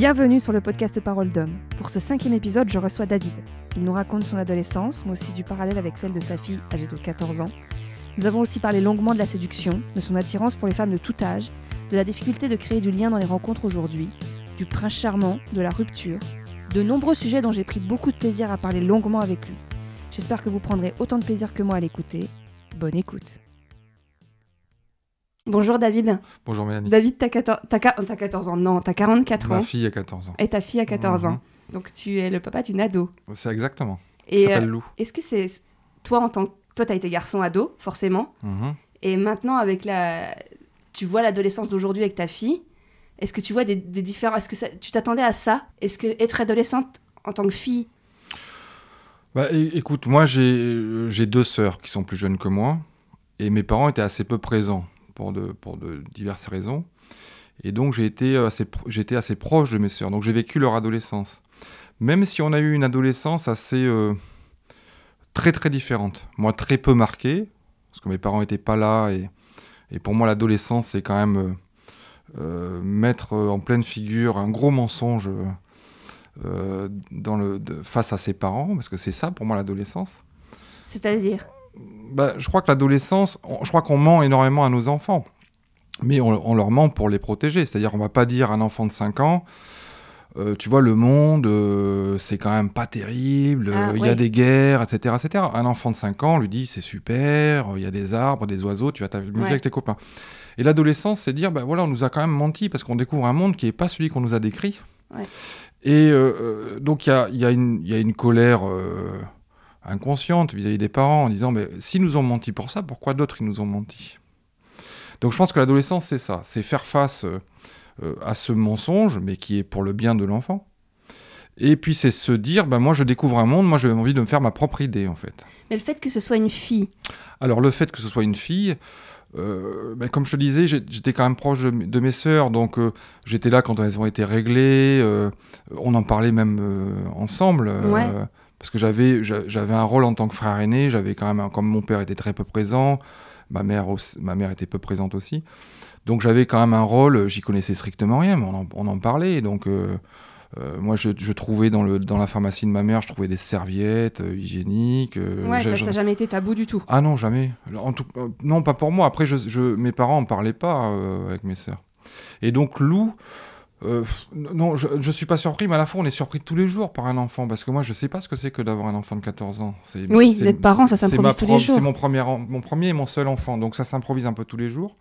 Bienvenue sur le podcast Parole d'homme. Pour ce cinquième épisode, je reçois David. Il nous raconte son adolescence, mais aussi du parallèle avec celle de sa fille, âgée de 14 ans. Nous avons aussi parlé longuement de la séduction, de son attirance pour les femmes de tout âge, de la difficulté de créer du lien dans les rencontres aujourd'hui, du prince charmant, de la rupture, de nombreux sujets dont j'ai pris beaucoup de plaisir à parler longuement avec lui. J'espère que vous prendrez autant de plaisir que moi à l'écouter. Bonne écoute. Bonjour David. Bonjour Mélanie. David, t'as 14... t'as quar- t'as 14 ans, non, t'as 44 Ma ans. fille a 14 ans. Et ta fille a 14 Mhm. ans. Donc tu es le papa d'une ado. C'est exactement. Et Elle s'appelle euh, Lou. est-ce que c'est toi en tant que toi t'as été garçon ado forcément Mhm. et maintenant avec la tu vois l'adolescence d'aujourd'hui avec ta fille est-ce que tu vois des, des différences est-ce que ça- tu t'attendais à ça? Est-ce que être adolescente en tant que fille? Bah, écoute, moi j'ai euh, j'ai deux sœurs qui sont plus jeunes que moi et mes parents étaient assez peu présents pour de, diverses raisons. Et donc j'ai été, assez, pro- j'étais assez proche de mes sœurs. Donc j'ai vécu leur adolescence. Même si on a eu une adolescence assez euh, très très différente. Moi très peu marquée, parce que mes parents n'étaient pas là. Et, et pour moi l'adolescence c'est quand même euh, euh, mettre en pleine figure un gros mensonge. euh, euh, dans le, face à ses parents, parce que c'est ça pour moi l'adolescence. c'est-à-dire? Bah, je crois que l'adolescence, on- je crois qu'on ment énormément à nos enfants, mais on, on leur ment pour les protéger. C'est-à-dire, on va pas dire à un enfant de 5 ans, euh, tu vois, le monde, euh, c'est quand même pas terrible, Ah, il y a des guerres, etc., etc. Un enfant de 5 ans lui dit, c'est super, il y a des arbres, des oiseaux, tu vas t'amuser Ouais. avec tes copains. Et l'adolescence, c'est dire, bah voilà, on nous a quand même menti parce qu'on découvre un monde qui n'est pas celui qu'on nous a décrit. Ouais. Et euh, donc, il y a, il y, a une- il y a une colère euh, inconsciente vis-à-vis des parents en disant, mais s'ils nous ont menti pour ça, pourquoi d'autres ils nous ont menti? Donc, je pense que l'adolescence, c'est ça, c'est faire face euh, euh, à ce mensonge, mais qui est pour le bien de l'enfant. Et puis, c'est se dire, bah, moi, je découvre un monde, moi, j'ai envie de me faire ma propre idée, en fait. mais le fait que ce soit une fille? Alors le fait que ce soit une fille, euh, ben, comme je te disais, j'étais quand même proche de, mes sœurs, donc euh, j'étais là quand elles ont été réglées, euh, on en parlait même ensemble, Ouais. Parce que j'avais j'a- j'avais un rôle en tant que frère aîné, j'avais quand même, comme mon père était très peu présent, ma mère, aussi- ma mère était peu présente aussi, donc j'avais quand même un rôle, j'y connaissais strictement rien, mais on en, on en parlait, donc... euh, euh, moi, je, je trouvais dans, le, dans la pharmacie de ma mère, je trouvais des serviettes euh, hygiéniques. ouais ça n'a jamais été tabou du tout ah non, jamais. En tout, non, pas pour moi. Après, je, je- mes parents en parlaient pas avec mes sœurs. Et donc, Lou, euh, non, je, je suis pas surpris, mais à la fois, on est surpris tous les jours par un enfant. Parce que moi, je sais pas ce que c'est que d'avoir un enfant de 14 ans. C'est- Oui, c'est- d'être parent, ça s'improvise tous les jours. C'est mon premier, mon premier et mon seul enfant. Donc, ça s'improvise un peu tous les jours.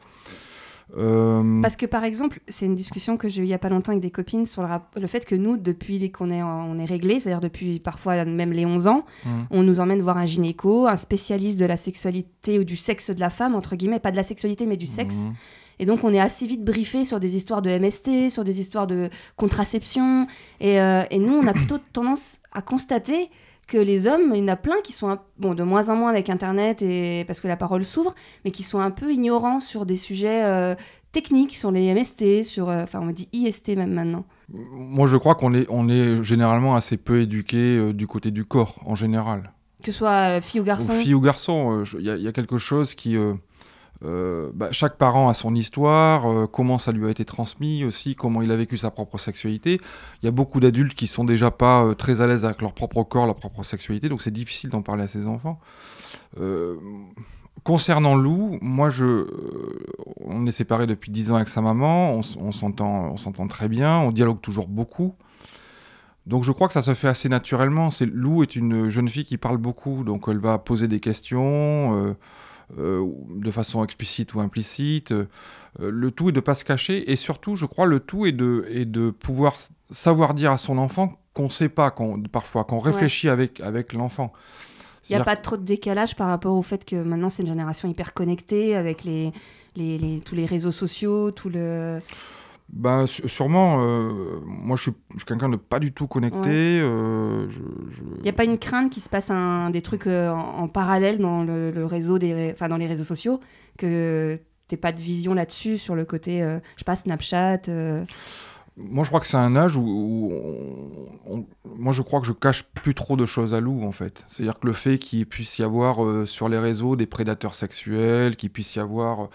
Euh, Parce que par exemple, c'est une discussion que j'ai eue il y a pas longtemps avec des copines sur le, rap- le fait que nous, depuis qu'on est, en- on est réglé, c'est-à-dire depuis parfois même les 11 ans, hmm. on nous emmène voir un gynéco, un spécialiste de la sexualité ou du sexe de la femme, entre guillemets, pas de la sexualité mais du sexe. Mhm. Et donc on est assez vite briefé sur des histoires de MST, sur des histoires de contraception. Et, euh, et nous, on a plutôt tendance à constater que les hommes, il y en a plein qui sont un- bon, de moins en moins avec Internet et parce que la parole s'ouvre, mais qui sont un peu ignorants sur des sujets euh, techniques, sur les MST, sur, euh, enfin on dit IST même maintenant. Moi, je crois qu'on est, on est généralement assez peu éduqué du côté du corps, en général. Que ce soit fille ou garçon. Ou fille ou garçon, il y, a- il y a quelque chose qui... euh, euh, bah, chaque parent a son histoire, euh, comment ça lui a été transmis aussi, comment il a vécu sa propre sexualité. Il y a beaucoup d'adultes qui sont déjà pas euh, très à l'aise avec leur propre corps, leur propre sexualité, donc c'est difficile d'en parler à ses enfants. Concernant Lou, moi on est séparés depuis 10 ans avec sa maman, on, on s'entend, très bien, on dialogue toujours beaucoup. Donc je crois que ça se fait assez naturellement. Lou est une jeune fille qui parle beaucoup, donc elle va poser des questions de façon explicite ou implicite. Euh, le tout est de ne pas se cacher et surtout, je crois, le tout est de, est de pouvoir savoir dire à son enfant qu'on ne sait pas, qu'on, parfois, qu'on réfléchit avec, avec l'enfant. Il n'y a pas trop de décalage par rapport au fait que maintenant c'est une génération hyper connectée avec les, les, les- tous les réseaux sociaux, tout le... Su- sûrement, euh, moi je suis, quelqu'un de pas du tout connecté. euh, Il n'y a pas une crainte qu'il se passe un, des trucs euh, en, en parallèle dans le, le réseau des, enfin dans les réseaux sociaux, que t'aies pas de vision là-dessus sur le côté, euh, je sais pas, Snapchat. Moi, je crois que c'est un âge où, où on- on- moi, je crois que je cache plus trop de choses à Lou, en fait. C'est-à-dire que le fait qu'il puisse y avoir sur les réseaux des prédateurs sexuels, qu'il puisse y avoir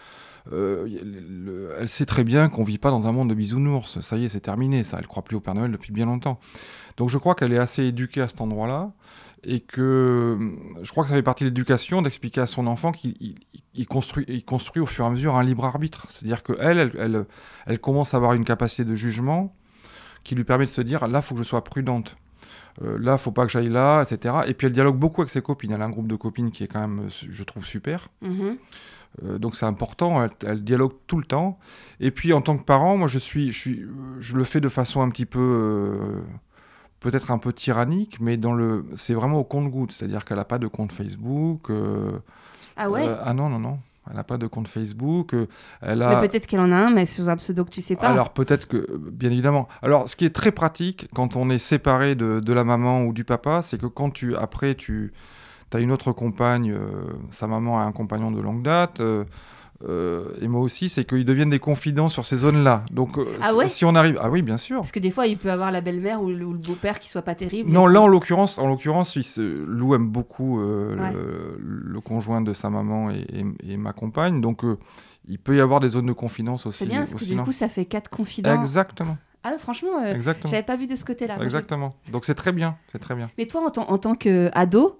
euh, elle sait très bien qu'on vit pas dans un monde de bisounours. Ça y est, c'est terminé. Ça, elle croit plus au Père Noël depuis bien longtemps. Donc je crois qu'elle est assez éduquée à cet endroit-là et que je crois que ça fait partie de l'éducation d'expliquer à son enfant qu'il construit, il construit au fur et à mesure un libre arbitre. C'est-à-dire qu'elle, elle, commence à avoir une capacité de jugement qui lui permet de se dire là, il faut que je sois prudente. Euh, là, faut pas que j'aille là, etc. Et puis elle dialogue beaucoup avec ses copines. Elle a un groupe de copines qui est quand même, je trouve, super. Mm-hmm. Euh, donc c'est important, elle, dialogue tout le temps. Et puis en tant que parent, moi je suis, je suis, je le fais de façon un petit peu, euh, peut-être un peu tyrannique, mais dans le, c'est vraiment au compte-goutte, c'est-à-dire qu'elle n'a pas de compte Facebook. Euh, ah ouais? Ah non non non. Elle n'a pas de compte Facebook. Elle a... Mais peut-être qu'elle en a un, mais sous un pseudo que tu sais pas. Alors peut-être que, bien évidemment. Alors ce qui est très pratique quand on est séparé de, de la maman ou du papa, c'est que quand tu, après, tu, tu as une autre compagne, euh, sa maman a un compagnon de longue date. Euh, euh, et moi aussi, c'est qu'ils deviennent des confidents sur ces zones-là. Donc, ah si on arrive, ah oui, bien sûr. Parce que des fois, il peut avoir la belle-mère ou le, beau-père qui soit pas terrible. Non, là, en l'occurrence, en l'occurrence, Lou aime beaucoup le, conjoint de sa maman et, ma compagne, donc il peut y avoir des zones de confidence aussi. C'est bien parce que du coup, ça fait quatre confidents. Exactement. Ah franchement, j'avais pas vu de ce côté-là. Exactement. Donc c'est très bien, c'est très bien. Mais toi, en, en tant qu'ado,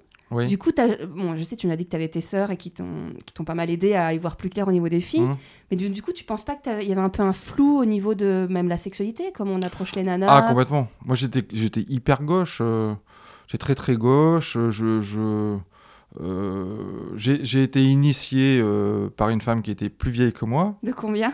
du coup, bon, je sais, tu m'as dit que tu avais tes sœurs et qui t'ont pas mal aidé à y voir plus clair au niveau des filles. Mhm. Mais du, coup, tu penses pas qu'il y avait un peu un flou au niveau de même la sexualité, comme on approche les nanas? Ah, complètement. Moi, j'étais hyper gauche. Euh, j'ai très, très gauche. Je. je euh, j'ai été initié euh, par une femme qui était plus vieille que moi. De combien?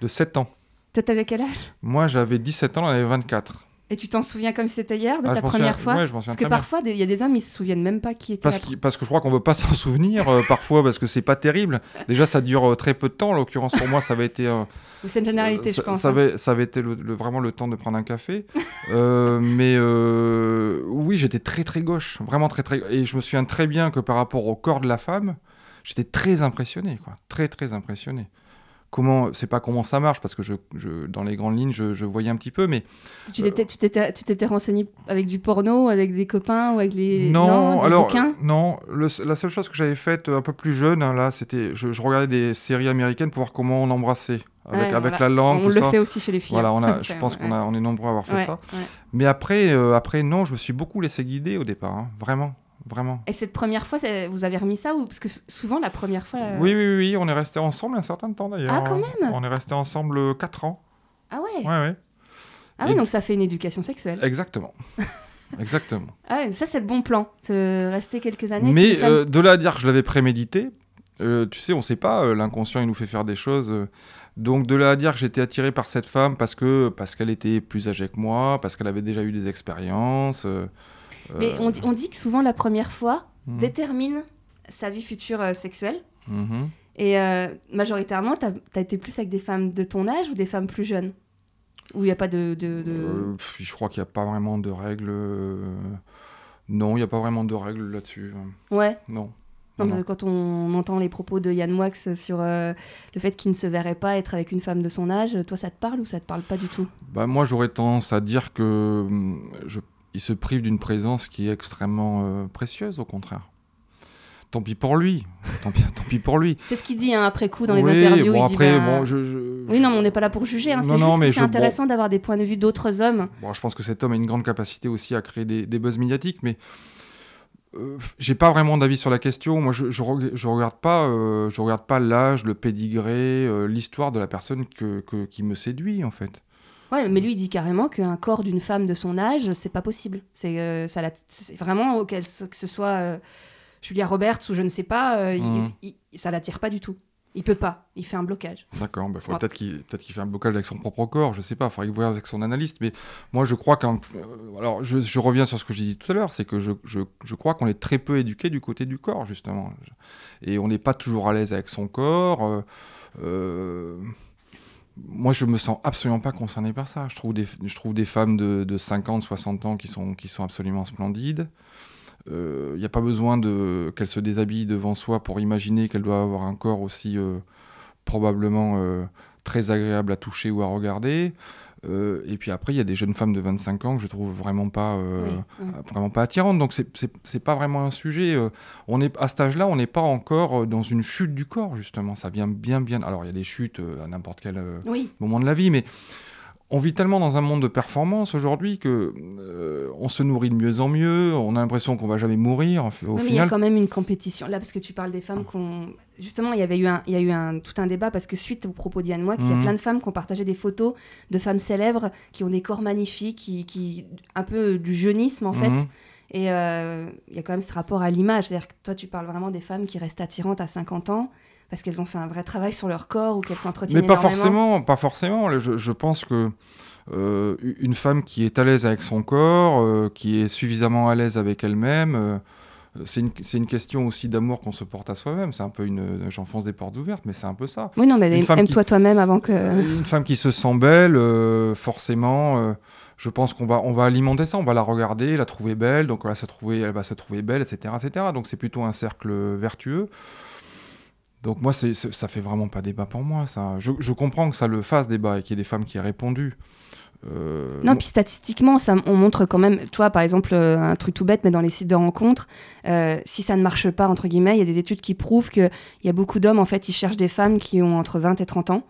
De 7 ans. Toi, t'avais quel âge? Moi, j'avais 17 ans, elle avait 24. Et tu t'en souviens comme c'était hier de ah, ta première fois ouais, Parce que parfois, il y a des hommes, ils se souviennent même pas qui était. Parce, parce que je crois qu'on veut pas s'en souvenir euh, parfois parce que c'est pas terrible. Déjà, ça dure euh, très peu de temps. En l'occurrence, pour moi, ça avait été. Euh, c'est une généralité, je pense. Ça, hein. avait, ça avait été le, vraiment le temps de prendre un café. mais oui, j'étais très très gauche, vraiment très très. Et je me souviens très bien que par rapport au corps de la femme, j'étais très impressionné, quoi, très très impressionné comment c'est pas comment ça marche parce que je, dans les grandes lignes je, voyais un petit peu mais tu t'étais tu t'étais tu t'étais renseigné avec du porno avec des copains ou avec les non, alors non la seule chose que j'avais faite un peu plus jeune hein, là c'était je, regardais des séries américaines pour voir comment on embrassait avec, avec la langue on le fait aussi chez les filles voilà on a je pense qu'on a on est nombreux à avoir fait ça. Mais après euh, après non je me suis beaucoup laissé guider au départ hein, vraiment vraiment. Et cette première fois, vous avez remis ça ou parce que souvent la première fois. Oui, oui, oui, on est resté ensemble un certain temps d'ailleurs. Ah, quand même. On est resté ensemble 4 ans. Ah ouais. Ouais, ouais. Ah oui, donc ça fait une éducation sexuelle. Exactement. Exactement. Ah ça c'est le bon plan, de rester quelques années. Mais euh, de là à dire que je l'avais prémédité, euh, tu sais, on ne sait pas, euh, l'inconscient il nous fait faire des choses. donc de là à dire que j'étais attiré par cette femme parce que parce qu'elle était plus âgée que moi, parce qu'elle avait déjà eu des expériences. Mais on dit, on dit, que souvent la première fois mhm. détermine sa vie future euh, sexuelle. Mhm. Et euh, majoritairement, tu as, été plus avec des femmes de ton âge ou des femmes plus jeunes? Où il n'y a pas de... de, euh, je crois qu'il n'y a pas vraiment de règles. Non, il n'y a pas vraiment de règles là-dessus. Ouais. Non. Quand on entend les propos de Yann Moix sur le fait qu'il ne se verrait pas être avec une femme de son âge, toi ça te parle ou ça te parle pas du tout? Bah, Moi j'aurais tendance à dire que hum, je il se prive d'une présence qui est extrêmement euh, précieuse, au contraire. Tant pis pour lui. Tant pis, pour lui. C'est ce qu'il dit hein, après coup dans les interviews. Bon, après, bah, bon, je, Oui, non, on n'est pas là pour juger. Hein. C'est juste que c'est intéressant d'avoir des points de vue d'autres hommes. Bon, je pense que cet homme a une grande capacité aussi à créer des, buzz médiatiques, mais euh, j'ai pas vraiment d'avis sur la question. Moi, je, je, regarde pas, euh, je regarde pas l'âge, le pédigré, l'histoire de la personne que, qui me séduit en fait. Ouais, mais lui il dit carrément qu'un corps d'une femme de son âge, c'est pas possible. C'est euh, ça vraiment que ce soit euh, Julia Roberts ou je ne sais pas, euh, il, ça l'attire pas du tout. Il peut pas, il fait un blocage. D'accord, bah, peut-être qu'il peut fait un blocage avec son propre corps, je sais pas, il faudrait voit avec son analyste. Mais moi je crois qu'un. alors je, je, reviens sur ce que j'ai dit tout à l'heure, c'est que je, je, je crois qu'on est très peu éduqué du côté du corps, justement. Et on n'est pas toujours à l'aise avec son corps. Euh, moi, je me sens absolument pas concerné par ça. Je trouve des, femmes de, de 50, 60 ans qui sont, qui sont absolument splendides. Il euh, n'y a pas besoin qu'elles se déshabillent devant soi pour imaginer qu'elles doivent avoir un corps aussi euh, probablement euh, très agréable à toucher ou à regarder. Euh, et puis après, il y a des jeunes femmes de 25 ans que je trouve vraiment pas, euh, vraiment pas attirantes. Donc c'est pas vraiment un sujet. Euh, on est à cet âge-là, on n'est pas encore dans une chute du corps justement. Ça vient bien, bien. Alors il y a des chutes à n'importe quel moment de la vie, mais on vit tellement dans un monde de performance aujourd'hui que euh, on se nourrit de mieux en mieux. On a l'impression qu'on va jamais mourir. Au mais il y a quand même une compétition là parce que tu parles des femmes qu'on justement il y avait eu un il y a eu un tout un débat parce que suite au propos d'Yann Moix, il y a mhm. plein de femmes qui ont partagé des photos de femmes célèbres qui ont des corps magnifiques, qui, qui un peu du jeunisme en fait. Mhm. Et euh, il y a quand même ce rapport à l'image. C'est-à-dire que toi, tu parles vraiment des femmes qui restent attirantes à 50 ans parce qu'elles ont fait un vrai travail sur leur corps ou qu'elles s'entretiennent Mais pas forcément, pas forcément. Je, pense que euh, une femme qui est à l'aise avec son corps, euh, qui est suffisamment à l'aise avec elle-même, euh, c'est une, une, question aussi d'amour qu'on se porte à soi-même. C'est un peu une. J'enfonce des portes ouvertes, mais c'est un peu ça. Oui, non, mais aime-toi toi-même avant que. Une femme qui se sent belle, forcément je pense qu'on va, on va alimenter ça, on va la regarder, la trouver belle, donc elle va se trouver, elle va se trouver belle, etc. etc. Donc c'est plutôt un cercle vertueux. Donc moi, c'est, ça fait vraiment pas débat pour moi. Ça. Je, comprends que ça le fasse débat et qu'il y ait des femmes qui aient répondu. Euh, non, puis statistiquement, ça, on montre quand même, toi par exemple, euh, un truc tout bête, mais dans les sites de rencontres, euh, si ça ne marche pas, entre guillemets, il y a des études qui prouvent qu'il y a beaucoup d'hommes, en fait, ils cherchent des femmes qui ont entre 20 et 30 ans,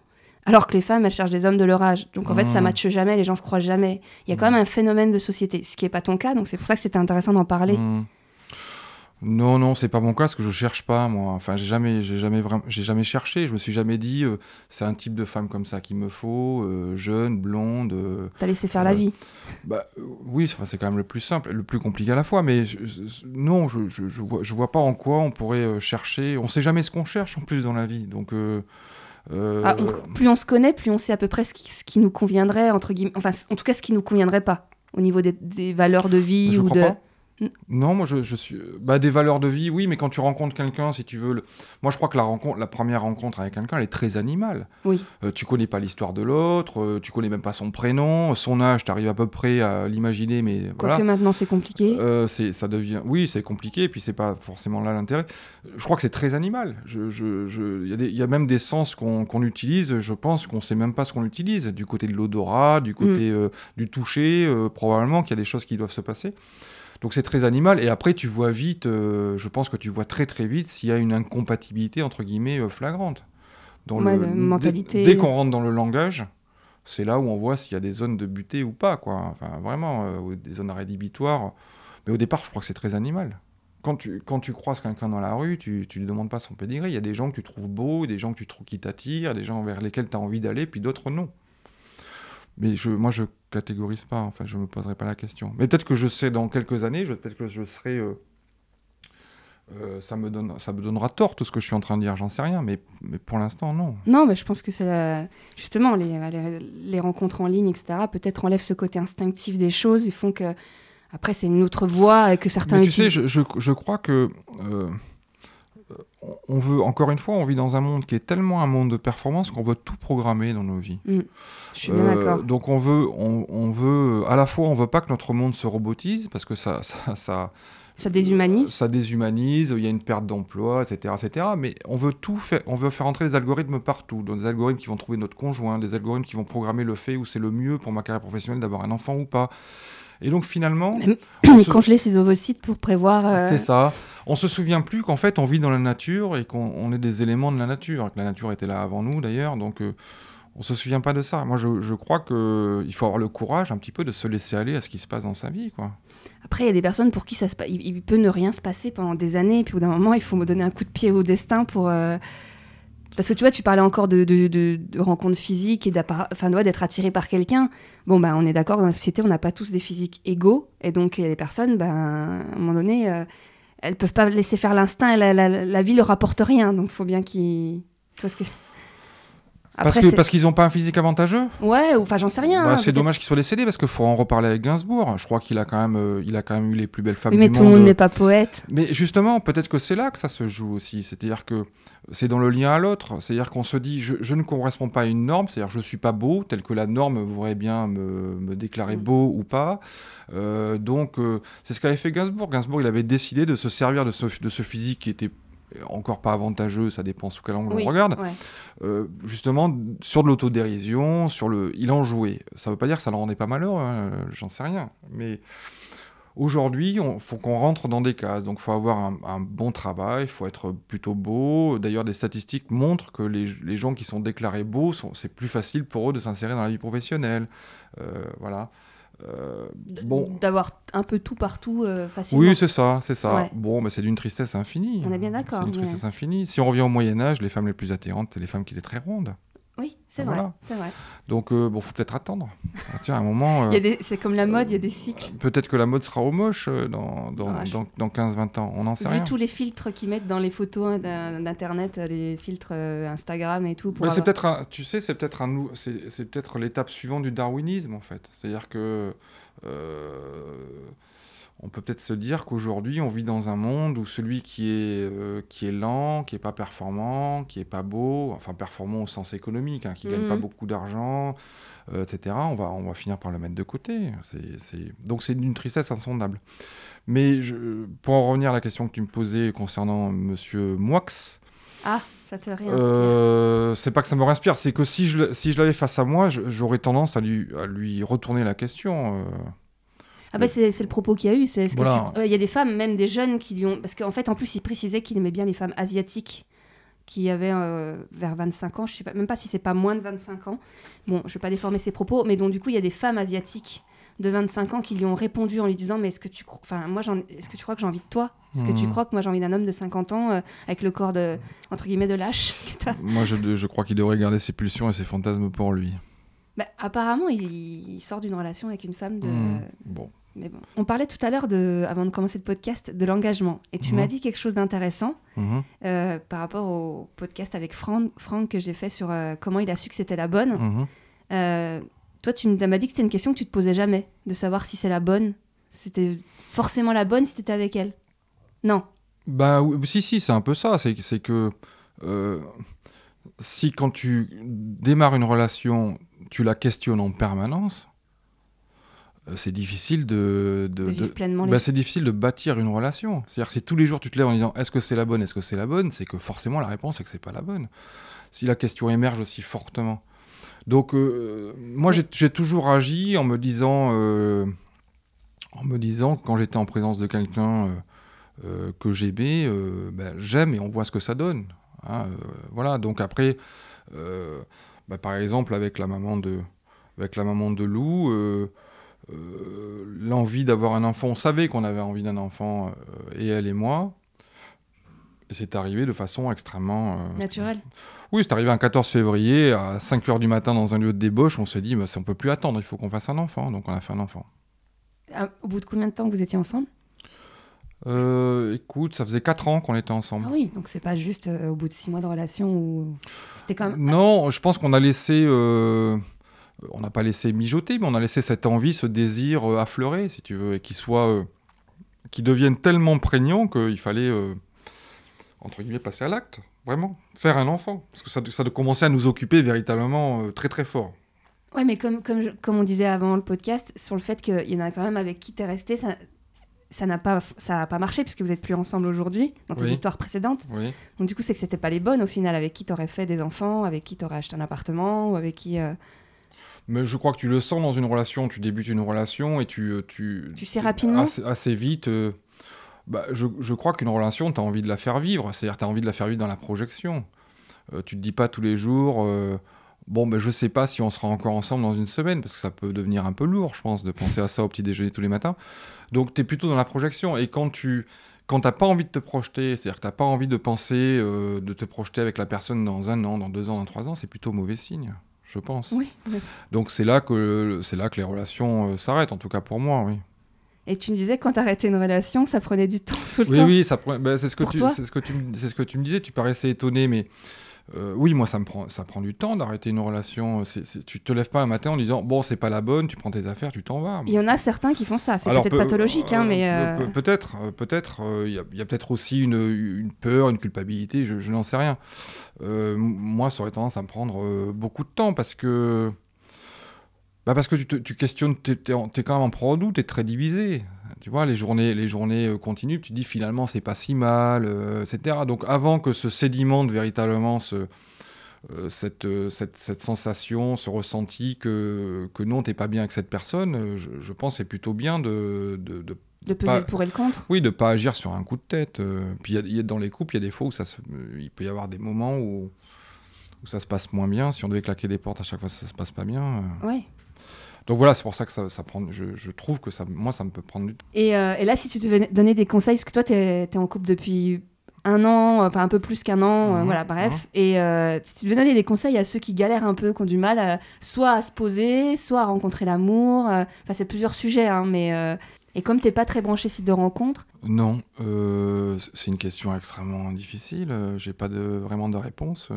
alors que les femmes, elles cherchent des hommes de leur âge. Donc en fait, ça mmh. matche jamais, les gens se croisent jamais. Il y a quand mmh. même un phénomène de société, ce qui n'est pas ton cas, donc c'est pour ça que c'était intéressant d'en parler. Mmh. Non, non, c'est pas mon cas, parce que je cherche pas, moi. Enfin, j'ai jamais, j'ai jamais vraiment, j'ai jamais cherché. Je me suis jamais dit, euh, c'est un type de femme comme ça qu'il me faut, euh, jeune, blonde. Euh, T'as laissé faire la vie. Bah oui, c'est quand même le plus simple, le plus compliqué à la fois. Mais non, je, je, je, vois, je vois pas en quoi on pourrait chercher. On sait jamais ce qu'on cherche en plus dans la vie, donc. Ah, plus on se connaît, plus on sait à peu près ce qui, ce qui, nous conviendrait entre guillemets. Enfin, en tout cas, ce qui nous conviendrait pas au niveau des, des valeurs de vie ou de. Non, moi je, suis. Bah, des valeurs de vie, oui, mais quand tu rencontres quelqu'un, si tu veux. Le... Moi je crois que la, rencontre, la première rencontre avec quelqu'un, elle est très animale. Oui. Euh, tu connais pas l'histoire de l'autre, euh, tu connais même pas son prénom, son âge, tu arrives à peu près à l'imaginer, mais. Quoique maintenant c'est compliqué. Euh, ça devient. Oui, c'est compliqué, et puis c'est pas forcément là l'intérêt. Je crois que c'est très animal. Il je, y, y, a même des sens qu'on utilise, je pense qu'on sait même pas ce qu'on utilise. Du côté de l'odorat, du côté mm. du toucher, probablement qu'il y a des choses qui doivent se passer. Donc c'est très animal. Et après, tu vois vite, euh, je pense que tu vois très très vite s'il y a une incompatibilité entre guillemets euh, flagrante. Dans le, mentalité. Dès, qu'on rentre dans le langage, c'est là où on voit s'il y a des zones de butée ou pas, quoi. Enfin, vraiment, euh, des zones rédhibitoires. Mais au départ, je crois que c'est très animal. Quand tu, quand tu croises quelqu'un dans la rue, tu ne lui demandes pas son pédigré. Il y a des gens que tu trouves beaux, des gens que tu trouves qui t'attirent, des gens vers lesquels tu as envie d'aller, puis d'autres non. Mais je, moi, je catégorise pas. Enfin, je me poserai pas la question. Mais peut-être que je sais dans quelques années, peut-être que je serai. Euh, euh, ça, me donne, ça me donnera tort tout ce que je suis en train de dire, j'en sais rien, mais, mais pour l'instant, non. Non, mais je pense que c'est justement les, les, rencontres en ligne, etc., peut-être enlèvent ce côté instinctif des choses et font que, après, c'est une autre voie que certains mais tu sais, je, je, je, crois que. Euh, on veut, encore une fois, on vit dans un monde qui est tellement un monde de performance qu'on veut tout programmer dans nos vies. Mm. je suis bien euh, d'accord. Donc on veut, on, veut, à la fois, on veut pas que notre monde se robotise parce que ça, ça, ça, déshumanise. Ça déshumanise. Il y a une perte d'emploi, etc., etc. Mais on veut tout faire. On veut faire entrer des algorithmes partout, des algorithmes qui vont trouver notre conjoint, des algorithmes qui vont programmer le fait où c'est le mieux pour ma carrière professionnelle d'avoir un enfant ou pas. Et donc finalement. Même congeler ses ovocytes pour prévoir. Euh, c'est ça. On se souvient plus qu'en fait on vit dans la nature et qu'on est des éléments de la nature, que la nature était là avant nous d'ailleurs. Donc euh, on se souvient pas de ça. Moi je, je crois qu'il faut avoir le courage un petit peu de se laisser aller à ce qui se passe dans sa vie. quoi. Après, il y a des personnes pour qui ça se il, peut ne rien se passer pendant des années, et puis au bout d'un moment, il faut me donner un coup de pied au destin pour, euh, parce que tu vois, tu parlais encore de, rencontres physiques et d'être attiré par quelqu'un. Bon, bah, on est d'accord, dans la société, on n'a pas tous des physiques égaux. Et donc, il personnes, bah, à un moment donné, euh, elles peuvent pas laisser faire l'instinct. La, la, la, vie leur rapporte rien. Donc, il faut bien qu'ils. Parce qu'ils n'ont pas un physique avantageux Ouais, enfin j'en sais rien. Bah, c'est dommage qu'ils soient décédés parce qu'il faut en reparler avec Gainsbourg. Je crois qu'il a quand même, euh, il a quand même eu les plus belles femmes oui, mais tout le monde n'est pas poète. Mais justement, peut-être que c'est là que ça se joue aussi. C'est-à-dire que c'est dans le lien à l'autre. C'est-à-dire qu'on se dit, je, ne corresponds pas à une norme. C'est-à-dire je suis pas beau, tel que la norme voudrait bien me, me déclarer mm. beau ou pas. Euh, donc euh, c'est ce qu'avait fait Gainsbourg. Gainsbourg, il avait décidé de se servir de ce, de ce physique qui était encore pas avantageux, ça dépend sous quel angle Oui, on regarde. ouais. Euh, justement, sur de l'autodérision, sur le, il en jouait. Ça veut pas dire que ça le rendait pas malheureux, hein, j'en sais rien. Mais aujourd'hui, il faut qu'on rentre dans des cases. Donc, il faut avoir un, un bon travail, il faut être plutôt beau. D'ailleurs, des statistiques montrent que les, les gens qui sont déclarés beaux, c'est plus facile pour eux de s'insérer dans la vie professionnelle. Euh, voilà. Euh, bon. D'avoir un peu tout partout euh, facilement. Oui, c'est ça, c'est ça. Ouais. Bon, mais c'est d'une tristesse infinie. On est bien d'accord, C'est d'une mais- tristesse infinie. Si on revient au Moyen Âge, les femmes les plus attirantes, c'est les femmes qui étaient très rondes. Oui, c'est Voilà. vrai, c'est vrai. Donc, euh, bon, faut peut-être attendre. Ah, tiens, à un moment, euh, C'est comme la mode, il y a des cycles. peut-être que la mode sera au moche euh, dans, dans, Ah, dans, dans 15-20 ans. On n'en sait Vu rien. tous les filtres qu'ils mettent dans les photos hein, d'in- d'internet, euh, les filtres Instagram et tout. Pour Mais c'est peut-être, un- tu sais, c'est peut-être un, c'est peut-être l'étape suivante du darwinisme en fait. C'est-à-dire que on peut peut-être se dire qu'aujourd'hui on vit dans un monde où celui qui est euh, qui est lent, qui est pas performant, qui est pas beau, enfin performant au sens économique, hein, qui gagne Mhm. pas beaucoup d'argent, euh, etc. On va on va finir par le mettre de côté. C'est c'est- donc c'est d'une tristesse insondable. Mais je- pour en revenir à la question que tu me posais concernant Monsieur Moix, Ah, ça te réinspire. euh, c'est pas que ça me inspire, c'est que si je, si je l'avais face à moi, je- j'aurais tendance à lui, à lui retourner la question. euh. Ah bah c'est c'est le propos qu'il y a eu. c'est est-ce que tu- Il y a des femmes, même des jeunes, qui lui ont... Parce qu'en fait, en plus, il précisait qu'il aimait bien les femmes asiatiques qui avaient euh, vers 25 ans. Je sais pas, même pas si c'est pas moins de 25 ans. Bon, je vais pas déformer ses propos, mais donc du coup, il y a des femmes asiatiques de 25 ans qui lui ont répondu en lui disant mais est-ce que tu cro- enfin moi j'en- est-ce que tu crois que j'ai envie de toi? Est-ce que tu Mhm. crois que moi j'ai envie d'un homme de 50 ans euh, avec le corps de entre guillemets de lâche que t'as? Moi, je, je crois qu'il devrait garder ses pulsions et ses fantasmes pour lui. Bah, apparemment il, il sort d'une relation avec une femme de Hmm, Bon. Mais bon. On parlait tout à l'heure, de, avant de commencer le podcast, de l'engagement. Et tu Mhm. m'as dit quelque chose d'intéressant Mhm, euh, par rapport au podcast avec Franck, Franck que j'ai fait sur euh, comment il a su que c'était la bonne. mhm. Euh, toi, tu m'as dit que c'était une question que tu te posais jamais, de savoir si c'est la bonne. C'était forcément la bonne si t'étais avec elle. Non. Bah oui, si, si, c'est un peu ça. C'est c'est que si quand tu démarres une relation, tu la questionnes en permanence, c'est difficile de, de- De vivre de- pleinement les... Bah, c'est difficile de bâtir une relation. C'est-à-dire si tous les jours tu te lèves en disant est-ce que c'est la bonne, est-ce que c'est la bonne, c'est que forcément la réponse est que c'est pas la bonne. Si la question émerge aussi fortement. Donc euh, moi j'ai toujours agi en me disant euh, en me disant que quand j'étais en présence de quelqu'un euh, euh, que j'aimais, euh, ben, j'aime et on voit ce que ça donne. hein, euh, voilà. Donc après, euh, bah, par exemple avec la maman de avec la maman de Lou. Euh, l'envie d'avoir un enfant, on savait qu'on avait envie d'un enfant, euh, et elle et moi. Et c'est arrivé de façon extrêmement... euh, Naturel. Oui, c'est arrivé un 14 février, à 5h du matin dans un lieu de débauche, on s'est dit, bah, on peut plus attendre, il faut qu'on fasse un enfant. Donc on a fait un enfant. Ah, au bout de combien de temps que vous étiez ensemble? Euh, écoute, ça faisait 4 ans qu'on était ensemble. Ah oui, donc c'est pas juste euh, au bout de six mois de relation où c'était quand même. Non, je pense qu'on a laissé... euh, on n'a pas laissé mijoter, mais on a laissé cette envie, ce désir euh, affleurer, si tu veux, et qui soit... euh, qui devienne tellement prégnant qu'il fallait, euh, entre guillemets, passer à l'acte, vraiment, faire un enfant. Parce que ça, ça de commencer à nous occuper véritablement très très fort. Ouais, mais comme, comme, je- comme on disait avant le podcast, sur le fait qu'il y en a quand même avec qui t'es resté, ça ça n'a pas, ça a pas marché puisque vous êtes plus ensemble aujourd'hui dans tes Oui. histoires précédentes. Oui. Donc du coup, c'est que c'était pas les bonnes au final avec qui t'aurais fait des enfants, avec qui t'aurais acheté un appartement ou avec qui. euh, Mais je crois que tu le sens dans une relation, tu débutes une relation et tu... euh, Tu, Tu sais rapidement Assez, assez vite. euh, bah, je, je crois qu'une relation, tu as envie de la faire vivre. C'est-à-dire tu as envie de la faire vivre dans la projection. Euh, tu te dis pas tous les jours... euh, Bon, ben, je sais pas si on sera encore ensemble dans une semaine, parce que ça peut devenir un peu lourd, je pense, de penser à ça au petit déjeuner tous les matins. Donc, tu es plutôt dans la projection. Et quand tu quand t'as pas envie de te projeter, c'est-à-dire que t'as pas envie de penser, euh, de te projeter avec la personne dans un an, dans deux ans, dans trois ans, c'est plutôt mauvais signe, je pense. Oui. oui. Donc, c'est là, que, c'est là que les relations euh, s'arrêtent, en tout cas pour moi, oui. Et tu me disais quand t'arrêtais une relation, ça prenait du temps tout le Oui, temps. oui, ça prend- bah, c'est ce que Pour tu, toi c'est ce que tu, c'est ce que tu me disais. Tu paraissais étonné, mais euh, oui, moi, ça me prend, ça prend du temps d'arrêter une relation. C'est, c'est- tu te lèves pas un matin en disant bon, c'est pas la bonne, tu prends tes affaires, tu t'en vas. Il y en a certains qui font ça. C'est peut-être peu- pathologique, hein, euh, mais. euh, pe- peut-être, peut-être. Il y a, peut-être aussi une, une peur, une culpabilité. Je, je n'en sais rien. Euh, moi, ça aurait tendance à me prendre beaucoup de temps parce que bah parce que tu, te, tu questionnes, tu es, quand même en pro tu es très divisé. Tu vois, les journées, les journées euh, continuent, tu te dis finalement c'est pas si mal, euh, etc. Donc avant que ce sédimente véritablement ce, euh, cette, cette, cette, sensation, ce ressenti que, que non, t'es pas bien avec cette personne, je, je pense c'est plutôt bien de, de, de de peser le pour et le contre Oui, de pas agir sur un coup de tête. puis y a, dans les couples, il y a des fois où ça se, il peut y avoir des moments où, où ça se passe moins bien. Si on devait claquer des portes à chaque fois, ça se passe pas bien. Oui. Donc voilà, c'est pour ça que ça, ça prend. Je, je, trouve que ça, moi, ça me peut prendre du temps. Et, euh, et là, si tu devais donner des conseils, parce que toi, tu es, es, en couple depuis un an, enfin un peu plus qu'un an, euh, mmh, voilà, bref. Mmh. Et euh, si tu devais donner des conseils à ceux qui galèrent un peu, qui ont du mal, à, soit à se poser, soit à rencontrer l'amour, enfin, c'est plusieurs sujets, hein, mais. Et comme t'es pas très branché site de rencontre? Non, c'est une question extrêmement difficile. J'ai pas de, vraiment de réponse.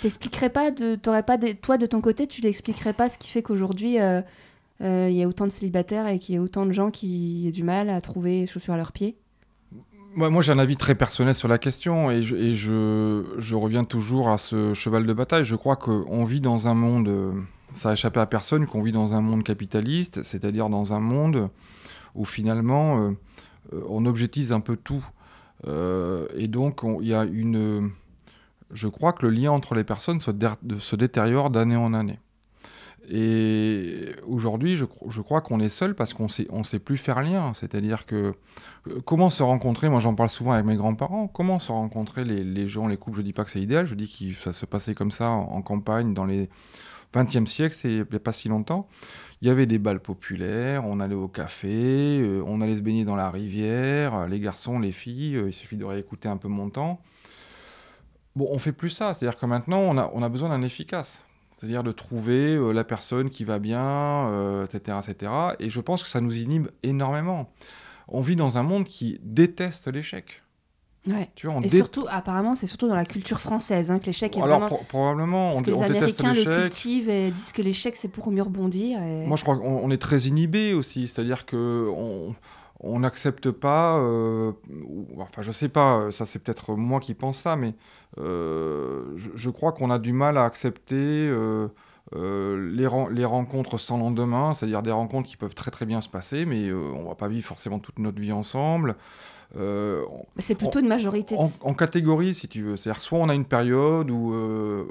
T'expliquerais pas, de, t'aurais pas toi de ton côté, tu l'expliquerais pas ce qui fait qu'aujourd'hui il euh, euh, y a autant de célibataires et qu'il y a autant de gens qui ont du mal à trouver chaussures à leurs pieds? Moi, j'ai un avis très personnel sur la question et, je, reviens toujours à ce cheval de bataille. Je crois qu'on vit dans un monde, ça a échappé à personne, qu'on vit dans un monde capitaliste, c'est-à-dire dans un monde où finalement euh, on objectise un peu tout. et donc il y a une je crois que le lien entre les personnes se, détériore d'année en année. Et aujourd'hui, je, crois qu'on est seul parce qu'on ne sait plus faire lien. C'est-à-dire que euh, comment se rencontrer, moi j'en parle souvent avec mes grands-parents, comment se rencontrer les, gens, les couples, je dis pas que c'est idéal, je dis que ça se passait comme ça en, campagne dans les 20e siècle, il n'y a pas si longtemps. Il y avait des balles populaires, on allait au café, euh, on allait se baigner dans la rivière, les garçons, les filles, euh, il suffit de réécouter un peu mon temps. Bon, on fait plus ça. C'est-à-dire que maintenant, on a, on a besoin d'un efficace. C'est-à-dire de trouver euh, la personne qui va bien, etc., euh, etc. Et je pense que ça nous inhibe énormément. On vit dans un monde qui déteste l'échec. Ouais. Tu vois, et surtout, apparemment, c'est surtout dans la culture française hein, que l'échec est Alors, vraiment... probablement, Parce on, que les on Américains le cultivent et disent que l'échec, c'est pour mieux rebondir. Et... Moi, je crois qu'on est très inhibé aussi. C'est-à-dire que... On on n'accepte pas, euh, enfin je sais pas, ça c'est peut-être moi qui pense ça, mais euh, je, crois qu'on a du mal à accepter euh, les, les, rencontres sans lendemain, c'est-à-dire des rencontres qui peuvent très très bien se passer, mais on va pas vivre forcément toute notre vie ensemble. c'est plutôt une majorité. En, en, catégorie, si tu veux. C'est-à-dire, soit on a une période où,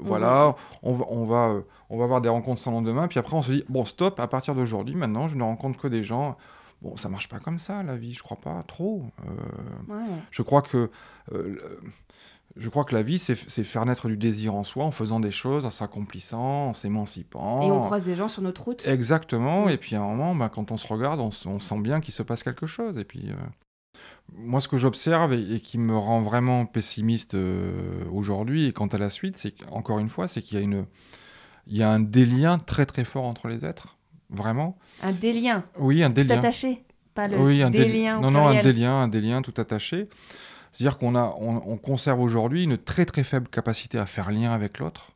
voilà, on va, on, va, on va avoir des rencontres sans lendemain, puis après on se dit, bon, stop, à partir d'aujourd'hui, maintenant, je ne rencontre que des gens Bon, ça marche pas comme ça, la vie, je crois pas trop. Euh, je crois que. Euh, je crois que la vie, c'est faire naître du désir en soi en faisant des choses, en s'accomplissant, en s'émancipant. Et on croise des gens sur notre route. Exactement. Et puis à un moment, bah, quand on se regarde, on, sent bien qu'il se passe quelque chose. Et puis, euh, moi, ce que j'observe et, qui me rend vraiment pessimiste aujourd'hui et quant à la suite, c'est encore une fois, c'est qu'il y a une, il y a un délien très très fort entre les êtres. Vraiment. Un délien. Oui, un délien. Tout attaché. Pas le oui, un délien. Non, non, un délien, un délien tout attaché. C'est-à-dire qu'on a, on, conserve aujourd'hui une très très faible capacité à faire lien avec l'autre.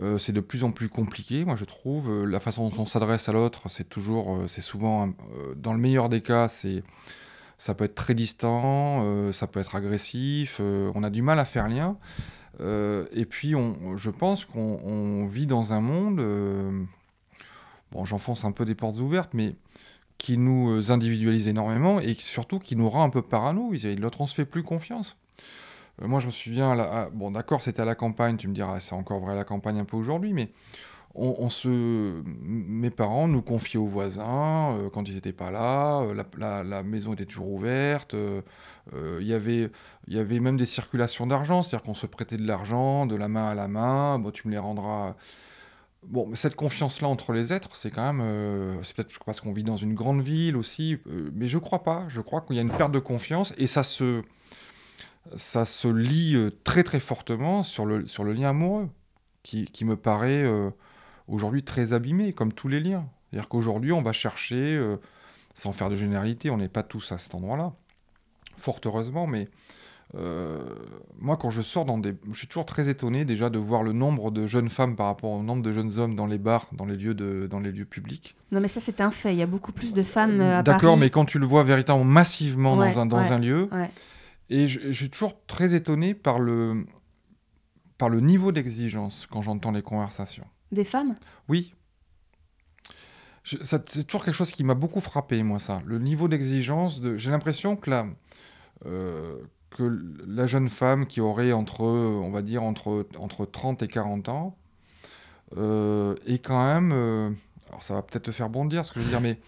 Euh, c'est de plus en plus compliqué, moi je trouve. Euh, la façon dont on s'adresse à l'autre, c'est toujours, euh, c'est souvent, dans le meilleur des cas, c'est, ça peut être très distant, ça peut être agressif. on a du mal à faire lien. et puis, on, je pense qu'on vit dans un monde j'enfonce un peu des portes ouvertes, mais qui nous euh, individualise énormément et surtout qui nous rend un peu parano. L'autre, on se fait plus confiance. Euh, moi, je me souviens, bon, d'accord, c'était à la campagne, tu me diras, c'est encore vrai à la campagne un peu aujourd'hui, mais on, se, mes parents nous confiaient aux voisins euh, quand ils n'étaient pas là, la, maison était toujours ouverte, il y avait, il y avait même des circulations d'argent, c'est-à-dire qu'on se prêtait de l'argent de la main à la main, bon, tu me les rendras Bon, cette confiance-là entre les êtres, c'est quand même. Euh, c'est peut-être parce qu'on vit dans une grande ville aussi, euh, mais je crois pas. Je crois qu'il y a une perte de confiance et ça se, ça se lie euh, très très fortement sur le, sur le lien amoureux, qui, qui me paraît aujourd'hui très abîmé, comme tous les liens. C'est-à-dire qu'aujourd'hui, on va chercher, sans faire de généralité, on n'est pas tous à cet endroit-là, fort heureusement, mais moi, quand je sors dans des. Je suis toujours très étonné déjà de voir le nombre de jeunes femmes par rapport au nombre de jeunes hommes dans les bars, dans les lieux, de, dans les lieux publics. Non, mais ça, c'est un fait. Il y a beaucoup plus de femmes euh, à D'accord, mais quand tu le vois véritablement massivement dans, un, dans un lieu. Et je, je, suis toujours très étonné par le, par le niveau d'exigence quand j'entends les conversations. Des femmes? Oui. C'est toujours quelque chose qui m'a beaucoup frappé, moi, ça. Le niveau d'exigence. De... J'ai l'impression que euh, que la jeune femme qui aurait entre, on va dire, entre, entre 30 et 40 ans, euh, est quand même. euh, alors, ça va peut-être te faire bondir ce que je veux dire, mais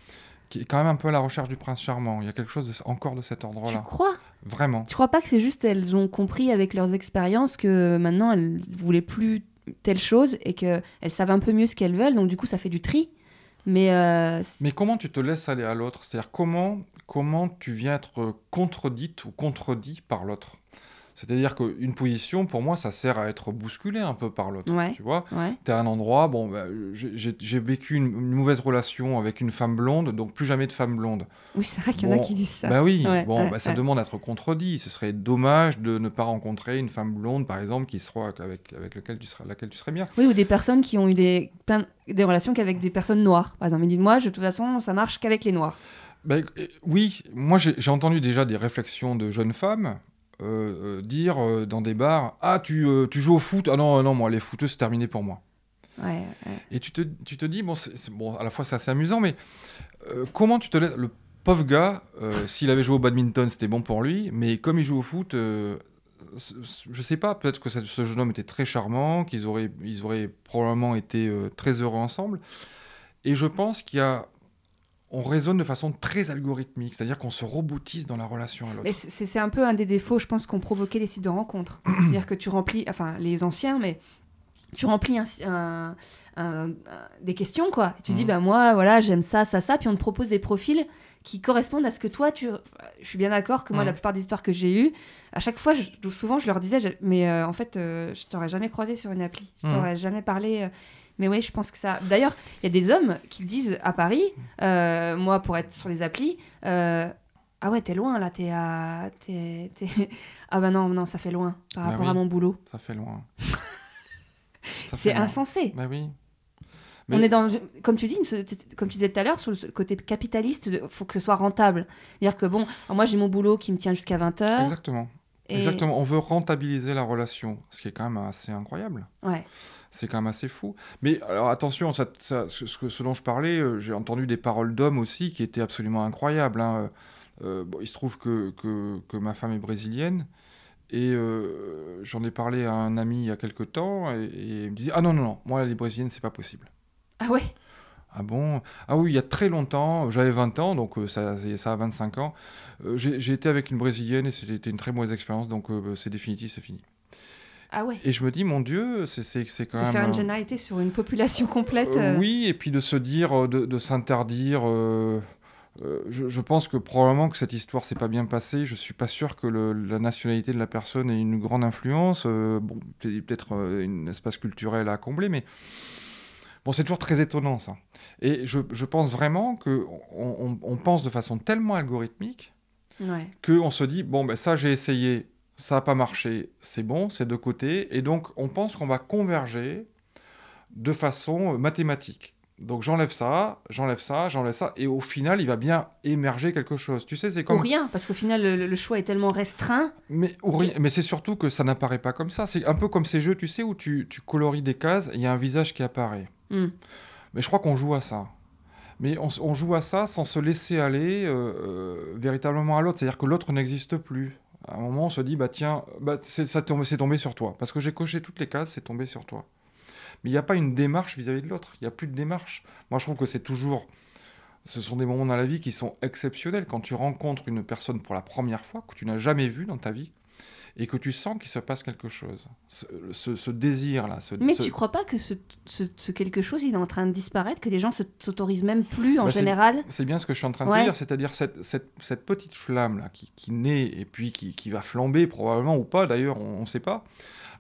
qui est quand même un peu à la recherche du prince charmant. Il y a quelque chose de- encore de cet Tu ordre-là. crois? Vraiment. Tu crois pas que c'est juste elles ont compris avec leurs expériences que maintenant elles voulaient plus telle chose et que elles savent un peu mieux ce qu'elles veulent, donc du coup ça fait du tri? Mais euh, Mais comment tu te laisses aller à l'autre? C'est-à-dire comment, comment tu viens être contredite ou contredit par l'autre? C'est-à-dire qu'une position, pour moi, ça sert à être bousculé un peu par l'autre. Ouais. Tu vois ouais. Tu es à un endroit, bon, bah, j'ai- vécu une, une mauvaise relation avec une femme blonde, donc plus jamais de femme blonde. Oui, c'est vrai qu'il y en a qui disent ça. Bah oui, Ouais, bon, bah, ça demande à être contredit. Ce serait dommage de ne pas rencontrer une femme blonde, par exemple, qui sera avec, avec lequel tu serais, laquelle tu serais bien. Oui, ou des personnes qui ont eu des, plein- des relations qu'avec des personnes noires. Par exemple, ils disent moi, je- de toute façon, ça marche qu'avec les noirs. Ben, oui, moi j'ai entendu déjà des réflexions de jeunes femmes euh, euh, dire euh, dans des bars Ah, tu, euh, tu joues au foot? Ah non, non, moi les footeux c'est terminé pour moi. Ouais, ouais. Et tu te, tu te dis, bon, bon, à la fois c'est assez amusant, mais comment tu te laisses. Le pauvre gars, s'il avait joué au badminton, c'était bon pour lui, mais comme il joue au foot, je sais pas, peut-être que ce jeune homme était très charmant, qu'ils auraient, ils auraient probablement été très heureux ensemble. Et je pense qu'il y a. On raisonne de façon très algorithmique, c'est-à-dire qu'on se roboutise dans la relation à l'autre. C'est c'est un peu un des défauts, je pense, qu'ont provoqué les sites de rencontres. C'est-à-dire que tu remplis, enfin, les anciens, mais tu remplis un, un- un- un- des questions, quoi. Et tu dis, Mhm. bah moi, voilà, j'aime ça, ça, ça, puis on te propose des profils qui correspondent à ce que toi, tu... Je suis bien d'accord que moi, la plupart des histoires que j'ai eues, à chaque fois, je- souvent, je leur disais, je- mais euh, en fait, euh, je t'aurais jamais croisé sur une appli. Je Mhm. t'aurais jamais parlé... euh, mais oui, je pense que ça. D'ailleurs, il y a des hommes qui disent à Paris, euh, moi pour être sur les applis, euh, ah ouais, t'es loin là, t'es à. t'es- t'es- Ah bah non, non, ça fait loin par Bah rapport oui. à mon boulot. Ça fait loin. Ça C'est fait loin. insensé. Bah oui. On Mais- est dans, comme tu dis, comme tu disais tout à l'heure, sur le côté capitaliste, il faut que ce soit rentable. C'est-à-dire que bon, moi j'ai mon boulot qui me tient jusqu'à 20h. Exactement. Et... Exactement. On veut rentabiliser la relation, ce qui est quand même assez incroyable. Ouais. C'est quand même assez fou. Mais alors attention, ça, ça- ce, ce dont je parlais, euh, j'ai entendu des paroles d'hommes aussi qui étaient absolument incroyables. hein. Euh, bon, il se trouve que, que, que ma femme est brésilienne. Et euh, j'en ai parlé à un ami il y a quelque temps. Et, et il me disait Ah non, non, non, moi, les brésiliennes, c'est pas possible. Ah ouais? Ah bon? Ah oui, il y a très longtemps, j'avais 20 ans, donc ça, ça a 25 ans. J'ai été avec une brésilienne et c'était une très mauvaise expérience, donc c'est définitif, c'est fini. Ah ouais Et je me dis, mon Dieu, c'est quand De même. faire une un- généralité sur une population complète. Euh, euh, oui, et puis de se dire, euh, de, de s'interdire. euh, euh, je, je pense que probablement que cette histoire s'est pas bien passée. Je suis pas sûr que le- la nationalité de la personne ait une grande influence. euh, bon, peut- peut-être euh, un espace culturel à combler, mais bon, c'est toujours très étonnant ça. Et je, je pense vraiment que on, on- on pense de façon tellement algorithmique Ouais. qu'on se dit bon ben ça j'ai essayé, ça n'a pas marché, c'est bon, c'est de côté, et donc on pense qu'on va converger de façon euh, mathématique. Donc j'enlève ça, j'enlève ça, j'enlève ça, et au final il va bien émerger quelque chose. Tu sais, c'est Ou comme rien, parce qu'au final, le, le choix est tellement restreint. mais, ou rien- mais c'est surtout que ça n'apparaît pas comme ça. C'est un peu comme ces jeux, tu sais, où tu, tu coloris des cases, et il y a un visage qui apparaît. Hmm. Mais je crois qu'on joue à ça. Mais on joue à ça sans se laisser aller euh, euh, véritablement à l'autre. C'est-à-dire que l'autre n'existe plus. À un moment, on se dit, bah tiens, bah, c'est ça c'est tombé sur toi. Parce que j'ai coché toutes les cases, c'est tombé sur toi. Mais il n'y a pas une démarche vis-à-vis de l'autre. Il n'y a plus de démarche. Moi, je trouve que c'est toujours... Ce sont des moments dans la vie qui sont exceptionnels. Quand tu rencontres une personne pour la première fois, que tu n'as jamais vue dans ta vie, et que tu sens qu'il se passe quelque chose. Ce, ce- ce désir-là. Ce, Mais ce- tu crois pas que ce, quelque chose, il est en train de disparaître, que les gens se- s'autorisent même plus en Bah, général C'est bien ce que je suis en train de Ouais. dire, c'est-à-dire cette, cette, cette petite flamme là qui, qui naît et puis qui, qui va flamber probablement ou pas d'ailleurs, on ne sait pas,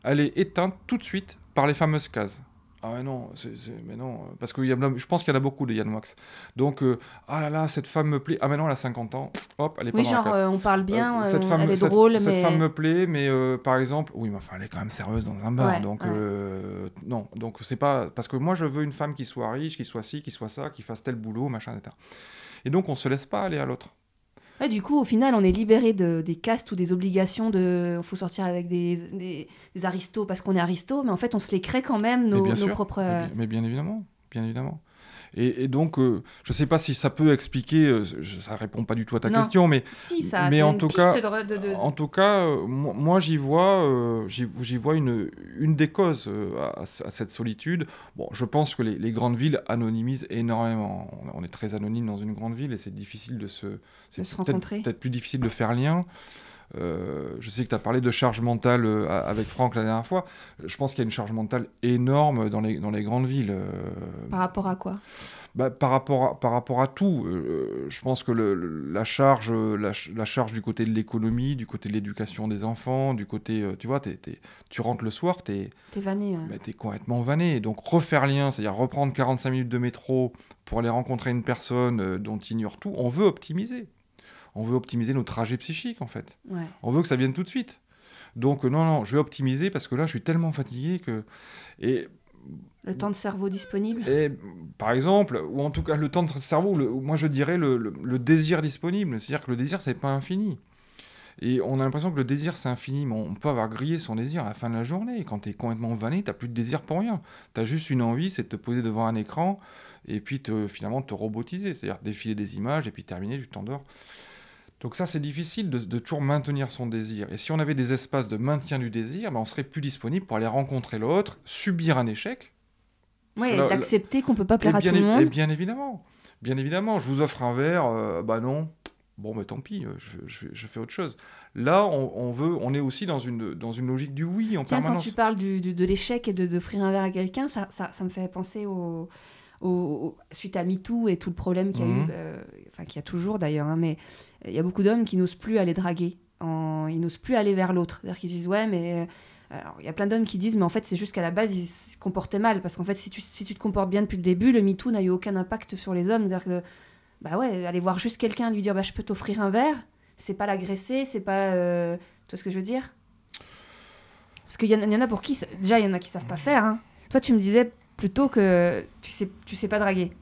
elle est éteinte tout de suite par les fameuses cases. Ah mais non, c'est, c'est- mais non, parce que y a, je pense qu'il y en a beaucoup de Yann Wax. Donc, euh, ah là là, cette femme me plaît. Ah mais non, elle a 50 ans, hop, elle est Oui, pas dans genre, la case. euh, on parle bien, Euh, cette femme, elle est cette- drôle, cette mais... femme me plaît, mais par exemple, oui, mais enfin, elle est quand même serveuse dans un bar, Ouais, donc ouais. non, donc c'est pas parce que moi je veux une femme qui soit riche, qui soit ci, qui soit ça, qui fasse tel boulot, machin, etc. Et donc on se laisse pas aller à l'autre. Ouais, du coup, au final, on est libéré de, des castes ou des obligations de... Il faut sortir avec des, des, des aristos parce qu'on est aristo, mais en fait, on se les crée quand même, Mais nos, bien nos sûr, propres... Mais euh, bien, mais bien évidemment, bien évidemment. Et, donc, euh, je ne sais pas si ça peut expliquer, euh, ça répond pas du tout à ta question, mais, si, ça, mais en, tout cas, en tout cas, moi, j'y vois, j'y vois une, une des causes à, cette solitude. Bon, je pense que les, grandes villes anonymisent énormément. On, est très anonyme dans une grande ville et c'est difficile de se, de se rencontrer. Peut-être plus difficile de faire lien. Euh, je sais que tu as parlé de charge mentale euh, avec Franck la dernière fois. Je pense qu'il y a une charge mentale énorme dans les, dans les grandes villes. Euh. Par rapport à quoi? Bah, par, rapport à, par rapport à tout. je pense que le, la, charge, la, charge du côté de l'économie, du côté de l'éducation des enfants, du côté. tu vois, tu rentres le soir, tu es. Vanné. Bah, es complètement vanné. Donc refaire lien, c'est-à-dire reprendre 45 minutes de métro pour aller rencontrer une personne dont tu ignores tout, on veut optimiser on veut optimiser nos trajets psychiques en fait. On veut que ça vienne tout de suite. Donc non, non, je vais optimiser parce que là, je suis tellement fatigué que... Et le temps de cerveau disponible et, Par exemple, ou en tout cas le temps de cerveau, moi je dirais le, désir disponible. C'est-à-dire que le désir, c'est pas infini. Et on a l'impression que le désir, c'est infini, mais on peut avoir grillé son désir à la fin de la journée. Quand tu es complètement vanné, tu plus de désir pour rien. Tu as juste une envie, c'est de te poser devant un écran et puis te, finalement te robotiser. C'est-à-dire défiler des images et puis terminer, tu t'endors. Donc ça, c'est difficile de, toujours maintenir son désir. Et si on avait des espaces de maintien du désir, ben on serait plus disponible pour aller rencontrer l'autre, subir un échec. Oui, d'accepter qu'on peut pas plaire à tout le monde. Et bien évidemment, bien évidemment, je vous offre un verre, euh, bah non, bon, mais tant pis, euh, je, fais autre chose. Là, on, veut, on est aussi dans une, dans une logique du oui en Tiens, permanence. quand tu parles du, de l'échec et d'offrir un verre à quelqu'un, ça, ça, ça, me fait penser au, au, suite à MeToo et tout le problème qu'il y a eu, mhm. euh, enfin qu'il y a toujours d'ailleurs, hein, mais il y a beaucoup d'hommes qui n'osent plus aller draguer, ils n'osent plus aller vers l'autre. C'est-à-dire qu'ils disent ouais, mais euh, alors il y a plein d'hommes qui disent mais en fait c'est juste qu'à la base ils se comportaient mal parce qu'en fait si tu, si tu te comportes bien depuis le début, le MeToo n'a eu aucun impact sur les hommes. C'est-à-dire que bah ouais, aller voir juste quelqu'un, lui dire bah je peux t'offrir un verre, c'est pas l'agresser, c'est pas, euh, tu vois ce que je veux dire? Parce qu'il y, y, en a pour qui déjà il y en a qui savent pas faire. Hein. Toi tu me disais plutôt que tu sais, tu sais pas draguer.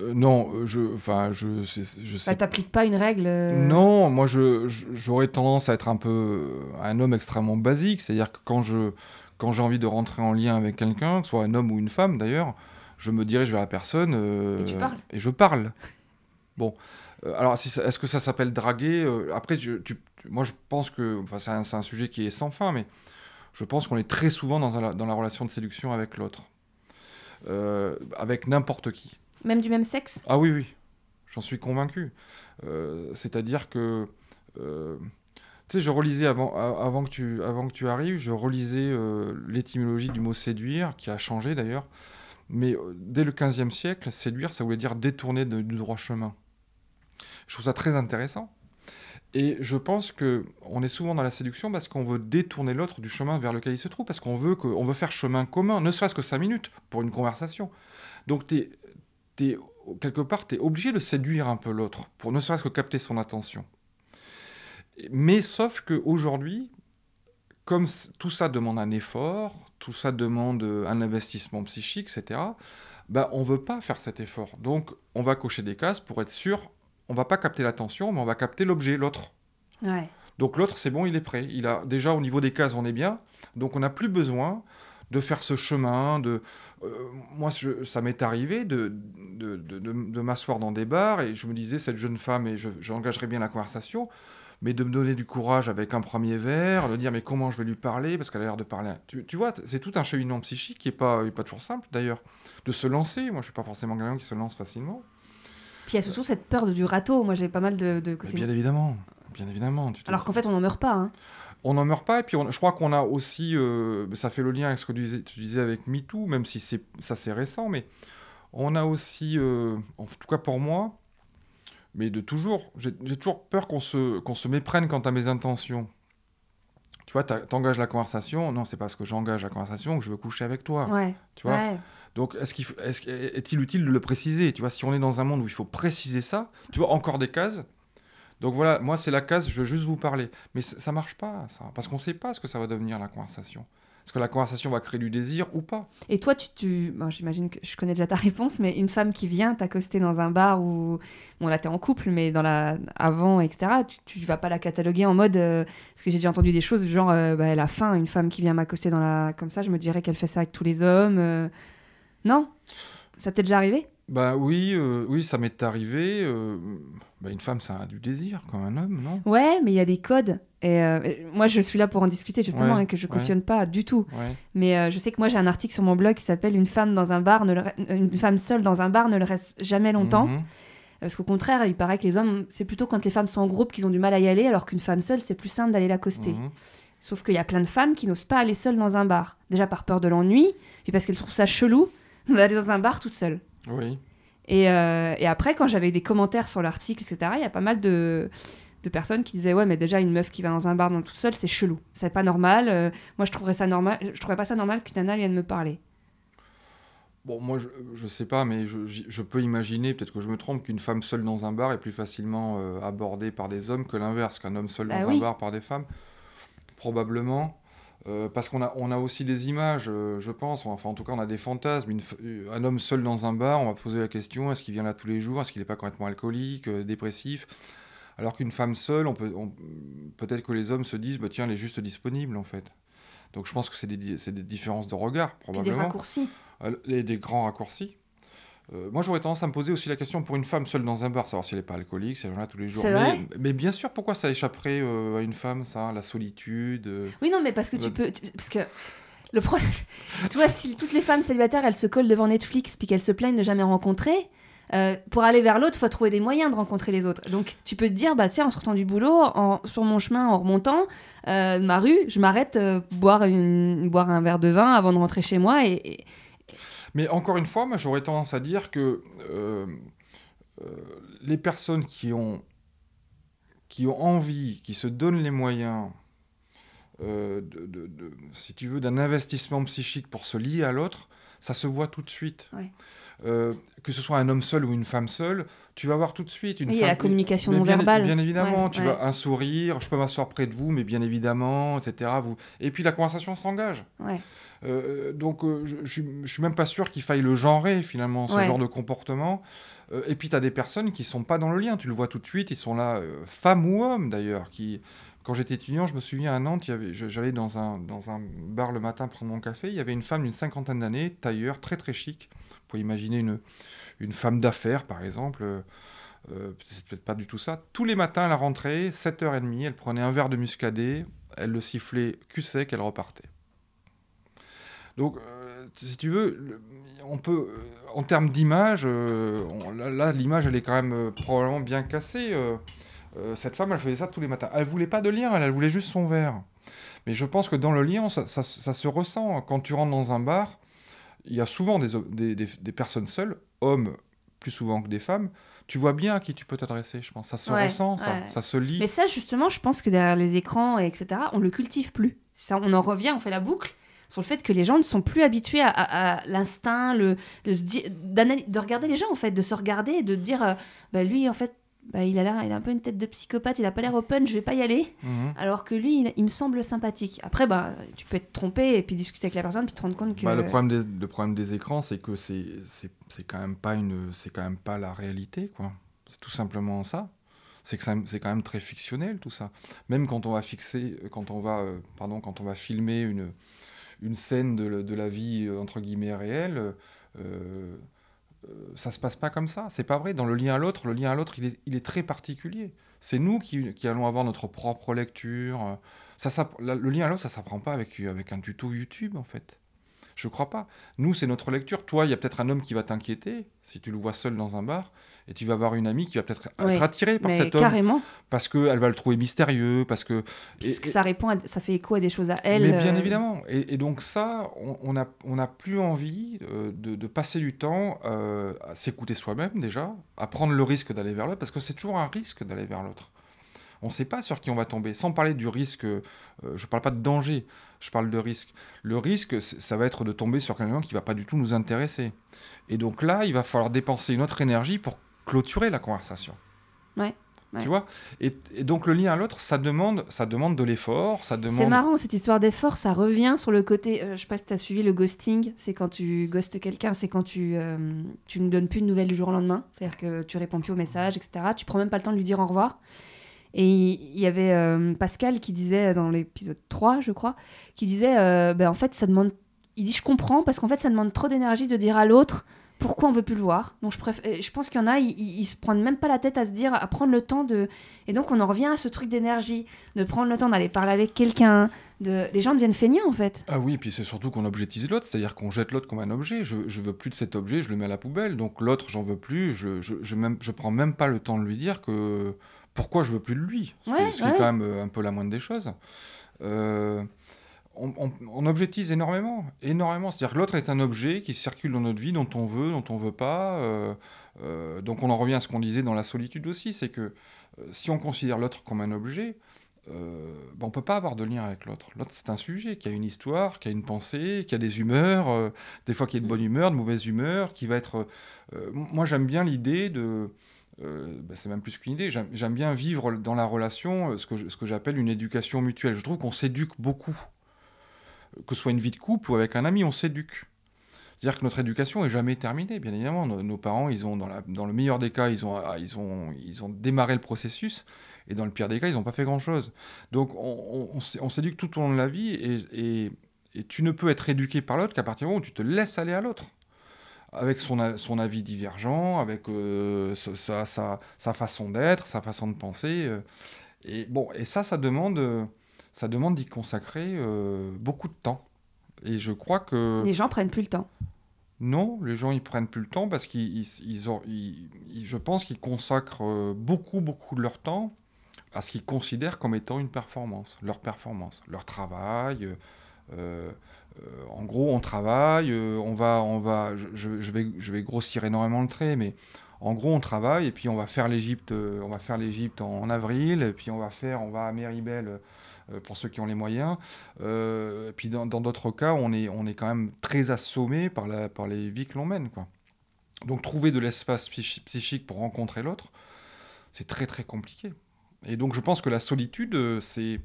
Euh, non, euh, je, enfin, je, je sais. Bah, t'appliques pas une règle. Euh non, moi, je, j'aurais tendance à être un peu un homme extrêmement basique, c'est-à-dire que quand je, quand j'ai envie de rentrer en lien avec quelqu'un, que ce soit un homme ou une femme d'ailleurs, je me dirige vers la personne. et tu parles. Et je parle. Bon, alors, est-ce que ça s'appelle draguer Après, tu, moi, je pense que, enfin, c'est un, un, sujet qui est sans fin, mais je pense qu'on est très souvent dans, dans la relation de séduction avec l'autre. Euh, avec n'importe qui. Même du même sexe? Ah oui, oui, j'en suis convaincu. Euh, c'est-à-dire que, euh, tu sais, je relisais avant, avant, que tu, avant que tu arrives, je relisais l'étymologie du mot séduire, qui a changé d'ailleurs. Mais dès le 15e siècle, séduire, ça voulait dire détourner du droit chemin. Je trouve ça très intéressant. Et je pense que on est souvent dans la séduction parce qu'on veut détourner l'autre du chemin vers lequel il se trouve, parce qu'on veut, veut faire chemin commun, ne serait-ce que cinq minutes pour une conversation. Donc, es, es, quelque part, tu es obligé de séduire un peu l'autre, pour ne serait-ce que capter son attention. Mais sauf qu'aujourd'hui, comme tout ça demande un effort, tout ça demande un investissement psychique, etc., ben, on ne veut pas faire cet effort. Donc, on va cocher des cases pour être sûr on va pas capter l'attention, mais on va capter l'objet, l'autre. Donc l'autre, c'est bon, il est prêt. Il a déjà au niveau des cases, on est bien. Donc on n'a plus besoin de faire ce chemin. De euh, moi, ça m'est arrivé de de, m'asseoir dans des bars et je me disais cette jeune femme et j'engagerai bien la conversation. Mais de me donner du courage avec un premier verre, de dire mais comment je vais lui parler parce qu'elle a l'air de parler. Tu, vois, c'est tout un cheminement psychique qui est pas, pas toujours simple d'ailleurs. De se lancer. Moi, je suis pas forcément quelqu'un qui se lance facilement. Puis il y a surtout cette peur du râteau. Moi, j'ai pas mal de, de côté. Bien évidemment, bien évidemment. Alors qu'en fait, on n'en meurt pas. Hein. On n'en meurt pas, et puis je crois qu'on a aussi, euh, ça fait le lien avec ce que tu disais, tu disais avec MeToo, même si c'est ça c'est récent, mais on a aussi, euh, en tout cas pour moi, mais de toujours, j'ai toujours peur qu'on se, qu'on se méprenne quant à mes intentions. Tu vois, t'engages la conversation, non, c'est parce que j'engage la conversation que je veux coucher avec toi. Ouais. Tu vois donc, est-ce qu'il est, est, il utile de le préciser? Tu vois, si on est dans un monde où il faut préciser ça, tu vois, encore des cases. Donc voilà, moi c'est la case, je veux juste vous parler. Mais ça marche pas, ça, parce qu'on ne sait pas ce que ça va devenir la conversation. Est-ce que la conversation va créer du désir ou pas? Et toi, tu, tu... j'imagine que je connais déjà ta réponse, mais une femme qui vient t'accoster dans un bar où, bon là t'es en couple, mais dans la avant, etc. Tu, ne vas pas la cataloguer en mode, euh, parce que j'ai déjà entendu des choses genre, euh, bah, elle a faim, une femme qui vient m'accoster dans la, comme ça, je me dirais qu'elle fait ça avec tous les hommes. Euh. Non? Ça t'est déjà arrivé? Bah oui, euh, oui, ça m'est arrivé. euh, bah, une femme, ça a du désir, comme un homme, non? Ouais, mais il y a des codes. Et euh, et moi, je suis là pour en discuter justement Ouais, et que je ouais. cautionne pas du tout. Ouais. Mais euh, je sais que moi, j'ai un article sur mon blog qui s'appelle Une femme dans un bar, ne le re- une femme seule dans un bar ne le reste jamais longtemps. Mhm. Parce qu'au contraire, il paraît que les hommes, c'est plutôt quand les femmes sont en groupe qu'ils ont du mal à y aller, alors qu'une femme seule, c'est plus simple d'aller l'accoster. Mhm. Sauf qu'il y a plein de femmes qui n'osent pas aller seules dans un bar. Déjà par peur de l'ennui, puis parce qu'elles trouvent ça chelou d'aller dans un bar toute seule. Oui. Et, euh, et après, quand j'avais des commentaires sur l'article, etc., il y a pas mal de, de personnes qui disaient Ouais, mais déjà, une meuf qui va dans un bar dans toute seule, c'est chelou. C'est pas normal. Euh, moi, je trouverais ça normal. Je trouverais pas ça normal qu'une nana vienne me parler. Bon, moi, je, je sais pas, mais je, je peux imaginer, peut-être que je me trompe, qu'une femme seule dans un bar est plus facilement euh, abordée par des hommes que l'inverse, qu'un homme seul Bah dans un bar par des femmes. Probablement. Euh, parce qu'on a, on a aussi des images, euh, je pense, enfin en tout cas on a des fantasmes. Une euh, un homme seul dans un bar, on va poser la question est-ce qu'il vient là tous les jours? Est-ce qu'il n'est pas complètement alcoolique, euh, dépressif? Alors qu'une femme seule, on peut, on- peut-être que les hommes se disent bah, tiens, elle est juste disponible en fait. Donc je pense que c'est des, c'est des différences de regard, Puis des probablement. raccourcis. Et des grands raccourcis. Euh, moi, j'aurais tendance à me poser aussi la question pour une femme seule dans un bar, savoir si elle n'est pas alcoolique, si elle est là tous les jours. Mais, bien sûr, pourquoi ça échapperait euh, à une femme, ça La solitude euh, Oui, non, mais parce que tu peux. tu- Parce que. Le problème. tu vois, si toutes les femmes célibataires, elles se collent devant Netflix puis qu'elles se plaignent de jamais rencontrer. pour aller vers l'autre, faut trouver des moyens de rencontrer les autres. Donc, tu peux te dire, bah tiens, en sortant du boulot, en, sur mon chemin, en remontant de ma rue, je m'arrête boire une, boire un verre de vin avant de rentrer chez moi. Et, et- Mais encore une fois, moi, j'aurais tendance à dire que euh, euh, les personnes qui ont, qui ont envie, qui se donnent les moyens, euh, de, de- de- si tu veux, d'un investissement psychique pour se lier à l'autre, ça se voit tout de suite. Ouais. Euh, que ce soit un homme seul ou une femme seule, tu vas voir tout de suite une Oui, il y a femme- la communication non verbale. Bien évidemment, Ouais, tu ouais. vas un sourire, je peux m'asseoir près de vous, mais bien évidemment, etc. Vous... Et puis la conversation s'engage. Ouais. Euh, donc euh, je, je, suis- même pas sûr qu'il faille le genrer finalement, ce Ouais. genre de comportement. Euh, et puis tu as des personnes qui sont pas dans le lien, tu le vois tout de suite, ils sont là, femmes ou hommes d'ailleurs, qui... Quand j'étais étudiant, je me souviens à Nantes, j'allais dans un, dans un bar le matin prendre mon café, il y avait une femme d'une cinquantaine d'années, tailleur, très très chic. Vous pouvez imaginer une, une femme d'affaires par exemple, euh, c'est peut-être pas du tout ça. Tous les matins à la rentrée, 7h30, elle prenait un verre de muscadet, elle le sifflait cul sec, elle repartait. Donc, euh, si tu veux, le- on peut, euh, en termes d'image, euh, là, là, l'image, elle est quand même euh, probablement bien cassée. cette femme, elle faisait ça tous les matins. Elle voulait pas de lien, elle, elle voulait juste son verre. Mais je pense que dans le lien, ça, ça- ça se ressent. Quand tu rentres dans un bar, il y a souvent des, des- des- des personnes seules, hommes plus souvent que des femmes. Tu vois bien à qui tu peux t'adresser, je pense. Ça se Ouais, ressent, ça, ouais. ça se lit. Mais ça, justement, je pense que derrière les écrans, et etc., on le cultive plus. Ça, on en revient, on fait la boucle sur le fait que les gens ne sont plus habitués à, à- à l'instinct, le, d'analy- de regarder les gens, en fait, de se regarder et de dire, euh, bah, lui, en fait, bah, il, a l'air, il a un peu une tête de psychopathe, il a pas l'air open, je vais pas y aller. Mhm. Alors que lui, il, il me semble sympathique. Après, bah, tu peux être trompé et puis discuter avec la personne, puis te rendre compte que. Bah, le, problème des, le problème des écrans, c'est que c'est c'est- c'est quand même pas une, c'est quand même pas la réalité, quoi. C'est tout simplement ça. C'est que ça- c'est quand même très fictionnel tout ça. Même quand on va fixer, quand on va, euh, pardon, quand on va filmer une une scène de, la vie euh, entre guillemets réelle, euh, euh, ça se passe pas comme ça. C'est pas vrai. Dans le lien à l'autre, le lien à l'autre, il est, très particulier. C'est nous qui, allons avoir notre propre lecture. Ça, le lien à l'autre, ça s'apprend pas avec un tuto YouTube, en fait. Je crois pas. Nous, c'est notre lecture. Toi, il y a peut-être un homme qui va t'inquiéter si tu le vois seul dans un bar, et tu vas avoir une amie qui va peut-être Ouais. être attirée par cet homme carrément, parce qu'elle va le trouver mystérieux, parce que. ça répond, à- ça fait écho à des choses à elle. mais bien euh, évidemment. Et, et donc ça, on- on n'a on plus envie euh, de, de passer du temps euh, à s'écouter soi-même déjà, à prendre le risque d'aller vers l'autre, parce que c'est toujours un risque d'aller vers l'autre. On ne sait pas sur qui on va tomber. Sans parler du risque, euh, je ne parle pas de danger, je parle de risque. Le risque, ça va être de tomber sur quelqu'un qui ne va pas du tout nous intéresser. Et donc là, il va falloir dépenser une autre énergie pour clôturer la conversation. Ouais, ouais. Tu vois? Et, et donc le lien à l'autre, ça demande, ça demande de l'effort, ça demande... C'est marrant cette histoire d'effort, ça revient sur le côté. euh, je sais pas si tu as suivi le ghosting, c'est quand tu ghostes quelqu'un, c'est quand tu, euh, tu ne donnes plus de nouvelles du jour au lendemain. C'est-à-dire que tu réponds plus aux messages, etc. Tu prends même pas le temps de lui dire au revoir. Et il y avait euh, Pascal qui disait dans l'épisode 3, je crois, qui disait euh, ben, en fait, ça demande. Il dit Je comprends parce qu'en fait, ça demande trop d'énergie de dire à l'autre pourquoi on veut plus le voir. Donc je, je pense qu'il y en a, ils, ils, se prennent même pas la tête à se dire, à prendre le temps de. Et donc on en revient à ce truc d'énergie, de prendre le temps d'aller parler avec quelqu'un. De... Les gens deviennent feignants en fait. Ah oui, et puis c'est surtout qu'on objetise l'autre, c'est-à-dire qu'on jette l'autre comme un objet. Je, je veux plus de cet objet, je le mets à la poubelle. Donc l'autre, j'en veux plus. Je, je, je, même, je prends même pas le temps de lui dire que pourquoi je veux plus de lui. Ce, Ouais, qui, ce qui ouais. est quand même euh, un peu la moindre des choses. Euh, on, on- on objetise énormément, énormément. C'est-à-dire que l'autre est un objet qui circule dans notre vie, dont on veut, dont on veut pas. euh, euh, donc on en revient à ce qu'on disait dans la solitude aussi, c'est que si on considère l'autre comme un objet, euh, ben, on peut pas avoir de lien avec l'autre. L'autre c'est un sujet qui a une histoire, qui a une pensée, qui a des humeurs, euh, des fois qui est de bonne humeur, de mauvaise humeur, qui va être. euh, moi j'aime bien l'idée de euh, bah, c'est même plus qu'une idée. J'aime bien vivre dans la relation euh, ce que, j'appelle une éducation mutuelle. Je trouve qu'on s'éduque beaucoup. Que ce soit une vie de couple ou avec un ami, on s'éduque. C'est-à-dire que notre éducation est jamais terminée, bien évidemment. Nos, parents, ils ont, dans, le meilleur des cas, ils ont, ah, ils, ont, démarré le processus, et dans le pire des cas, ils n'ont pas fait grand-chose. Donc, on, on- on s'é- on s'éduque tout au long de la vie, et tu ne peux être éduqué par l'autre qu'à partir du moment où tu te laisses aller à l'autre avec son, son avis divergent, avec euh, sa, sa- façon d'être, sa façon de penser. euh. et bon, et ça, ça demande, euh, ça demande d'y consacrer euh, beaucoup de temps. Et je crois que Les gens prennent plus le temps. non, les gens ils prennent plus le temps parce qu'ils, ils- ils ont- ils- je pense qu'ils consacrent beaucoup, beaucoup de leur temps à ce qu'ils considèrent comme étant une performance, leur performance, leur travail. euh, en gros, on travaille, euh, on va, on va, je, vais, je vais grossir énormément le trait, mais en gros, on travaille et puis on va faire l'Égypte, euh, on va faire l'Égypte en, avril, et puis on va faire, on va à Méribel euh, pour ceux qui ont les moyens. Euh, puis dans d'autres cas, on est, on est quand même très assommé par, la, par les vies que l'on mène, quoi. Donc trouver de l'espace psychi- psychique pour rencontrer l'autre, c'est très très compliqué. Et donc je pense que la solitude, euh, c'est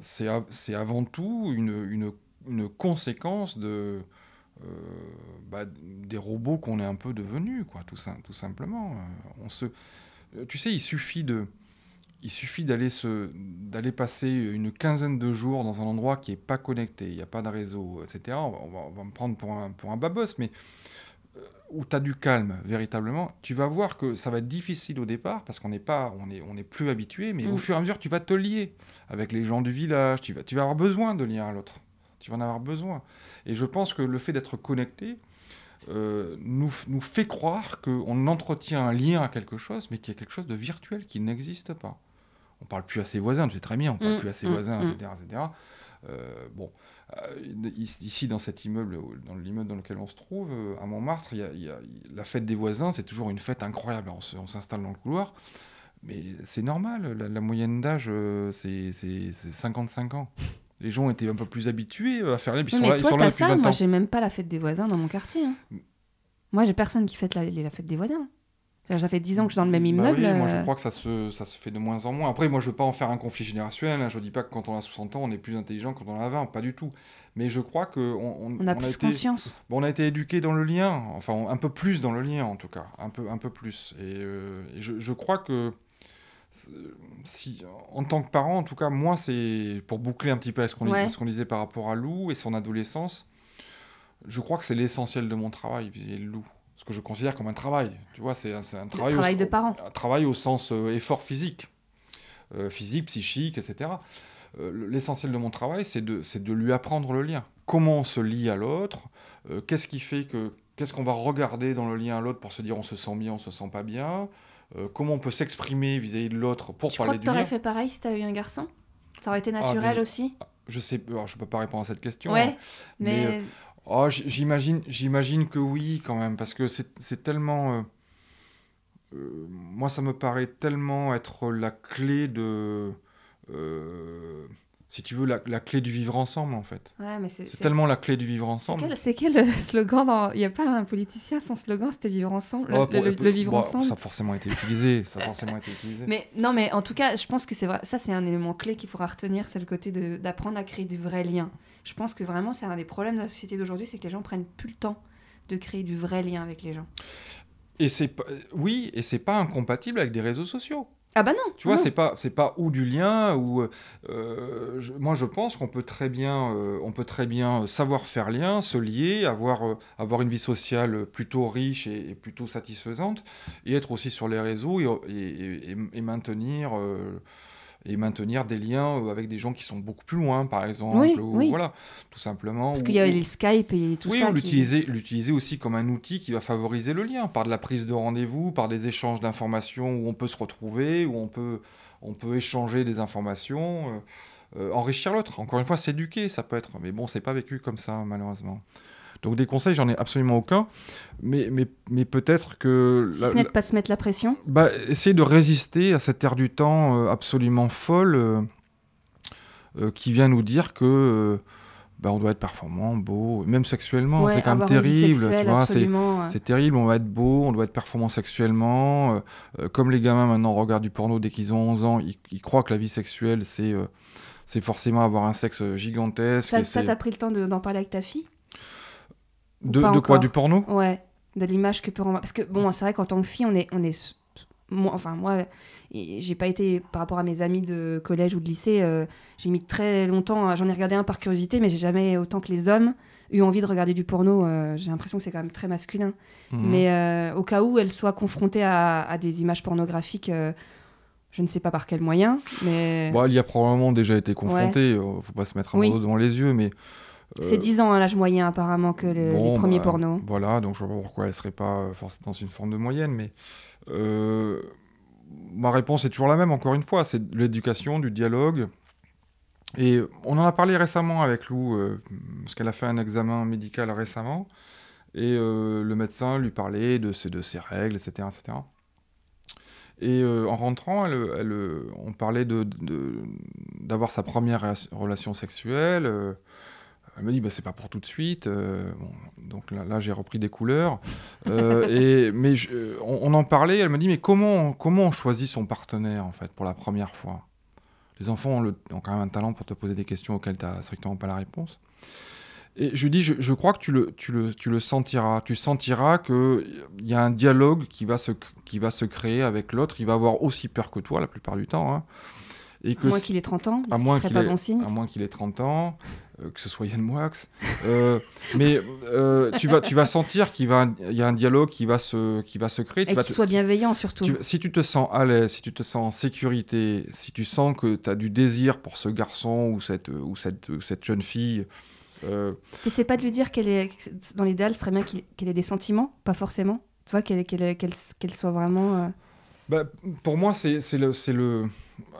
c'est avant tout une, une, une conséquence de, euh, bah, des robots qu'on est un peu devenus, quoi, tout, tout simplement. Euh, On se, euh, tu sais, il suffit de, il suffit d'aller se, d'aller passer une quinzaine de jours dans un endroit qui est pas connecté, il n'y a pas de réseau, etc. On va, on va- on va me prendre pour un, pour un babos, mais où tu as du calme véritablement, tu vas voir que ça va être difficile au départ parce qu'on n'est pas, on est, on est plus habitué, mais Mm. au fur et à mesure, tu vas te lier avec les gens du village, tu vas, tu vas avoir besoin de lien à l'autre. Tu vas en avoir besoin. Et je pense que le fait d'être connecté euh, nous, nous fait croire qu'on entretient un lien à quelque chose, mais qu'il y a quelque chose de virtuel qui n'existe pas. On parle plus à ses voisins, tu sais très bien, on parle Mm, plus à ses mm, voisins, mm. etc. etc. Euh, bon, euh, ici dans cet immeuble, dans l'immeuble dans lequel on se trouve, euh, à Montmartre, il y a- y a- la fête des voisins, c'est toujours une fête incroyable. On s'installe dans le couloir, mais c'est normal. La, la moyenne d'âge, c'est 55 ans. Les gens étaient un peu plus habitués euh, à faire les. Ils sont mais là, ils sont là ça. 20 Moi, j'ai même pas la fête des voisins dans mon quartier. hein. Moi, j'ai personne qui fête la, la fête des voisins. Ça fait 10 ans que je suis dans le même Bah immeuble. oui, moi je euh, crois que ça se, ça se fait de moins en moins. Après, moi je veux pas en faire un conflit générationnel. hein. Je dis pas que quand on a 60 ans, on est plus intelligent que quand on a 20, pas du tout. Mais je crois que on, on a plus été, conscience. bon, on a été éduqué dans le lien, enfin un peu plus dans le lien en tout cas, un peu, un peu plus. Et, euh, et je, je crois que si, en tant que parent, en tout cas, moi c'est pour boucler un petit peu à ce qu'on Ouais. disait par rapport à Lou et son adolescence. Je crois que c'est l'essentiel de mon travail, viser Lou. Ce que je considère comme un travail. Tu vois, c'est un, travail, travail au, de parent. un travail au sens euh, effort physique, Euh, physique, psychique, etc. Euh, le- L'essentiel de mon travail, c'est de, de lui apprendre le lien. Comment on se lie à l'autre Qu'est-ce qui fait que Qu'est-ce qu'on va regarder dans le lien à l'autre pour se dire on se sent bien, on se sent pas bien euh, Comment on peut s'exprimer vis-à-vis de l'autre pour Tu crois parler que du lien fait pareil si t'avais eu un garçon? Ça aurait été naturel mais- aussi? Je sais, alors, je peux pas répondre à cette question. hein. Ouais, mais, mais, Oh, j- j'imagine, j'imagine que oui, quand même, parce que c'est c'est tellement. euh, euh, moi, ça me paraît tellement être la clé de. Si tu veux, la, la clé du vivre ensemble, en fait. ouais, mais c'est. C'est c'est- tellement la clé du vivre C'est ensemble. quel, c'est quel euh, slogan dans... Il n'y a pas un politicien, son slogan c'était vivre ensemble, le, Oh, pour- le- le vivre ensemble? Ça a forcément été utilisé. Ça a forcément été utilisé. Mais non, mais en tout cas, je pense que c'est vrai. Ça, c'est un élément clé qu'il faudra retenir, c'est le côté de- d'apprendre à créer du vrai lien. Je pense que vraiment, c'est un des problèmes de la société d'aujourd'hui, c'est que les gens prennent plus le temps de créer du vrai lien avec les gens. Et c'est oui, et c'est pas incompatible avec des réseaux sociaux. Ah bah non. Tu vois, c'est pas c'est pas ou du lien ou euh, je- moi je pense qu'on peut très bien euh, on peut très bien savoir faire lien, se lier, avoir euh, avoir une vie sociale plutôt riche et, et plutôt satisfaisante et être aussi sur les réseaux et, et- et- maintenir euh, et maintenir des liens euh, avec des gens qui sont beaucoup plus loin par exemple Oui, ou oui. voilà tout simplement Parce qu'il y a les Skype et tout oui, ça. ou qui- l'utiliser, l'utiliser aussi comme un outil qui va favoriser le lien, par de la prise de rendez-vous, par des échanges d'informations où on peut se retrouver, où on peut, on peut échanger des informations, euh, euh, enrichir l'autre. Encore une fois, s'éduquer, ça peut être. Mais bon, c'est pas vécu comme ça, malheureusement. Donc des conseils, j'en ai absolument aucun. Mais, mais, mais peut-être que... Si la- ce n'est de pas se mettre la pression. bah, essayer de résister à cette ère du temps euh, absolument folle euh, euh, qui vient nous dire que bah, on doit être performant, beau, même sexuellement, Ouais, c'est quand même terrible. sexuelle, tu vois, c'est, terrible, on va être beau, on doit être performant sexuellement. euh, comme les gamins maintenant regardent du porno dès qu'ils ont 11 ans, ils, ils croient que la vie sexuelle, c'est, euh, c'est forcément avoir un sexe gigantesque. Ça, t'as pris le temps de- d'en parler avec ta fille? De, quoi Du porno Ouais, de l'image que peut renvoyer. Parce que bon, c'est vrai qu'en tant que fille, on est, on est, moi, enfin moi, j'ai pas été par rapport à mes amis de collège ou de lycée, euh, j'ai mis très longtemps. à- J'en ai regardé un par curiosité, mais j'ai jamais autant que les hommes eu envie de regarder du porno. euh, j'ai l'impression que c'est quand même très masculin. Mhm. Mais euh, au cas où elle soit confrontée à, à des images pornographiques. je ne sais pas par quel moyen, mais Bon, elle y a probablement déjà été confrontée, euh, faut pas se mettre un Oui. devant les yeux, mais... c'est euh, 10 ans hein, l'âge moyen apparemment que le- Bon, les premiers bah, pornos. Voilà, donc je vois pas pourquoi elle serait pas euh, forcément dans une forme de moyenne, mais euh, ma réponse est toujours la même, encore une fois, c'est l'éducation, du dialogue. Et on en a parlé récemment avec Lou, euh, parce qu'elle a fait un examen médical récemment, et euh, le médecin lui parlait de ses, de ses règles, etc. etc. Et euh, en rentrant, elle, elle, euh, on parlait de- de- d'avoir sa première rela- relation sexuelle. Elle me dit, bah, c'est pas pour tout de suite. euh, donc là, j'ai repris des couleurs. Euh, et, mais euh, on, en parlait. Elle me dit, mais comment, comment on choisit son partenaire, en fait, pour la première fois? Les enfants ont, quand même un talent pour te poser des questions auxquelles tu n'as strictement pas la réponse. Et je lui dis, je, je crois que tu le, tu, le, tu le sentiras. Tu sentiras qu'il y a un dialogue qui va, se, qui va se créer avec l'autre. Il va avoir aussi peur que toi, la plupart du temps. hein. Et À moins qu'il ait 30 ans, à ce moins serait pas ait- bon signe. à moins qu'il ait 30 ans, euh, que ce soit Yann Moix. Euh, mais euh, tu, vas, tu vas sentir qu'il va, y a un dialogue qui va se, qui va se créer. Tu Et qu'il soit bienveillant surtout. tu- si tu te sens à l'aise, si tu te sens en sécurité, si tu sens que tu as du désir pour ce garçon ou cette, ou cette, ou cette jeune fille, T'essaies pas de lui dire qu'elle est, dans l'idéal, ce serait bien qu'elle ait des sentiments, pas forcément. Tu vois, qu'elle qu'elle- qu'elle soit vraiment. Bah, pour moi, c'est le, le,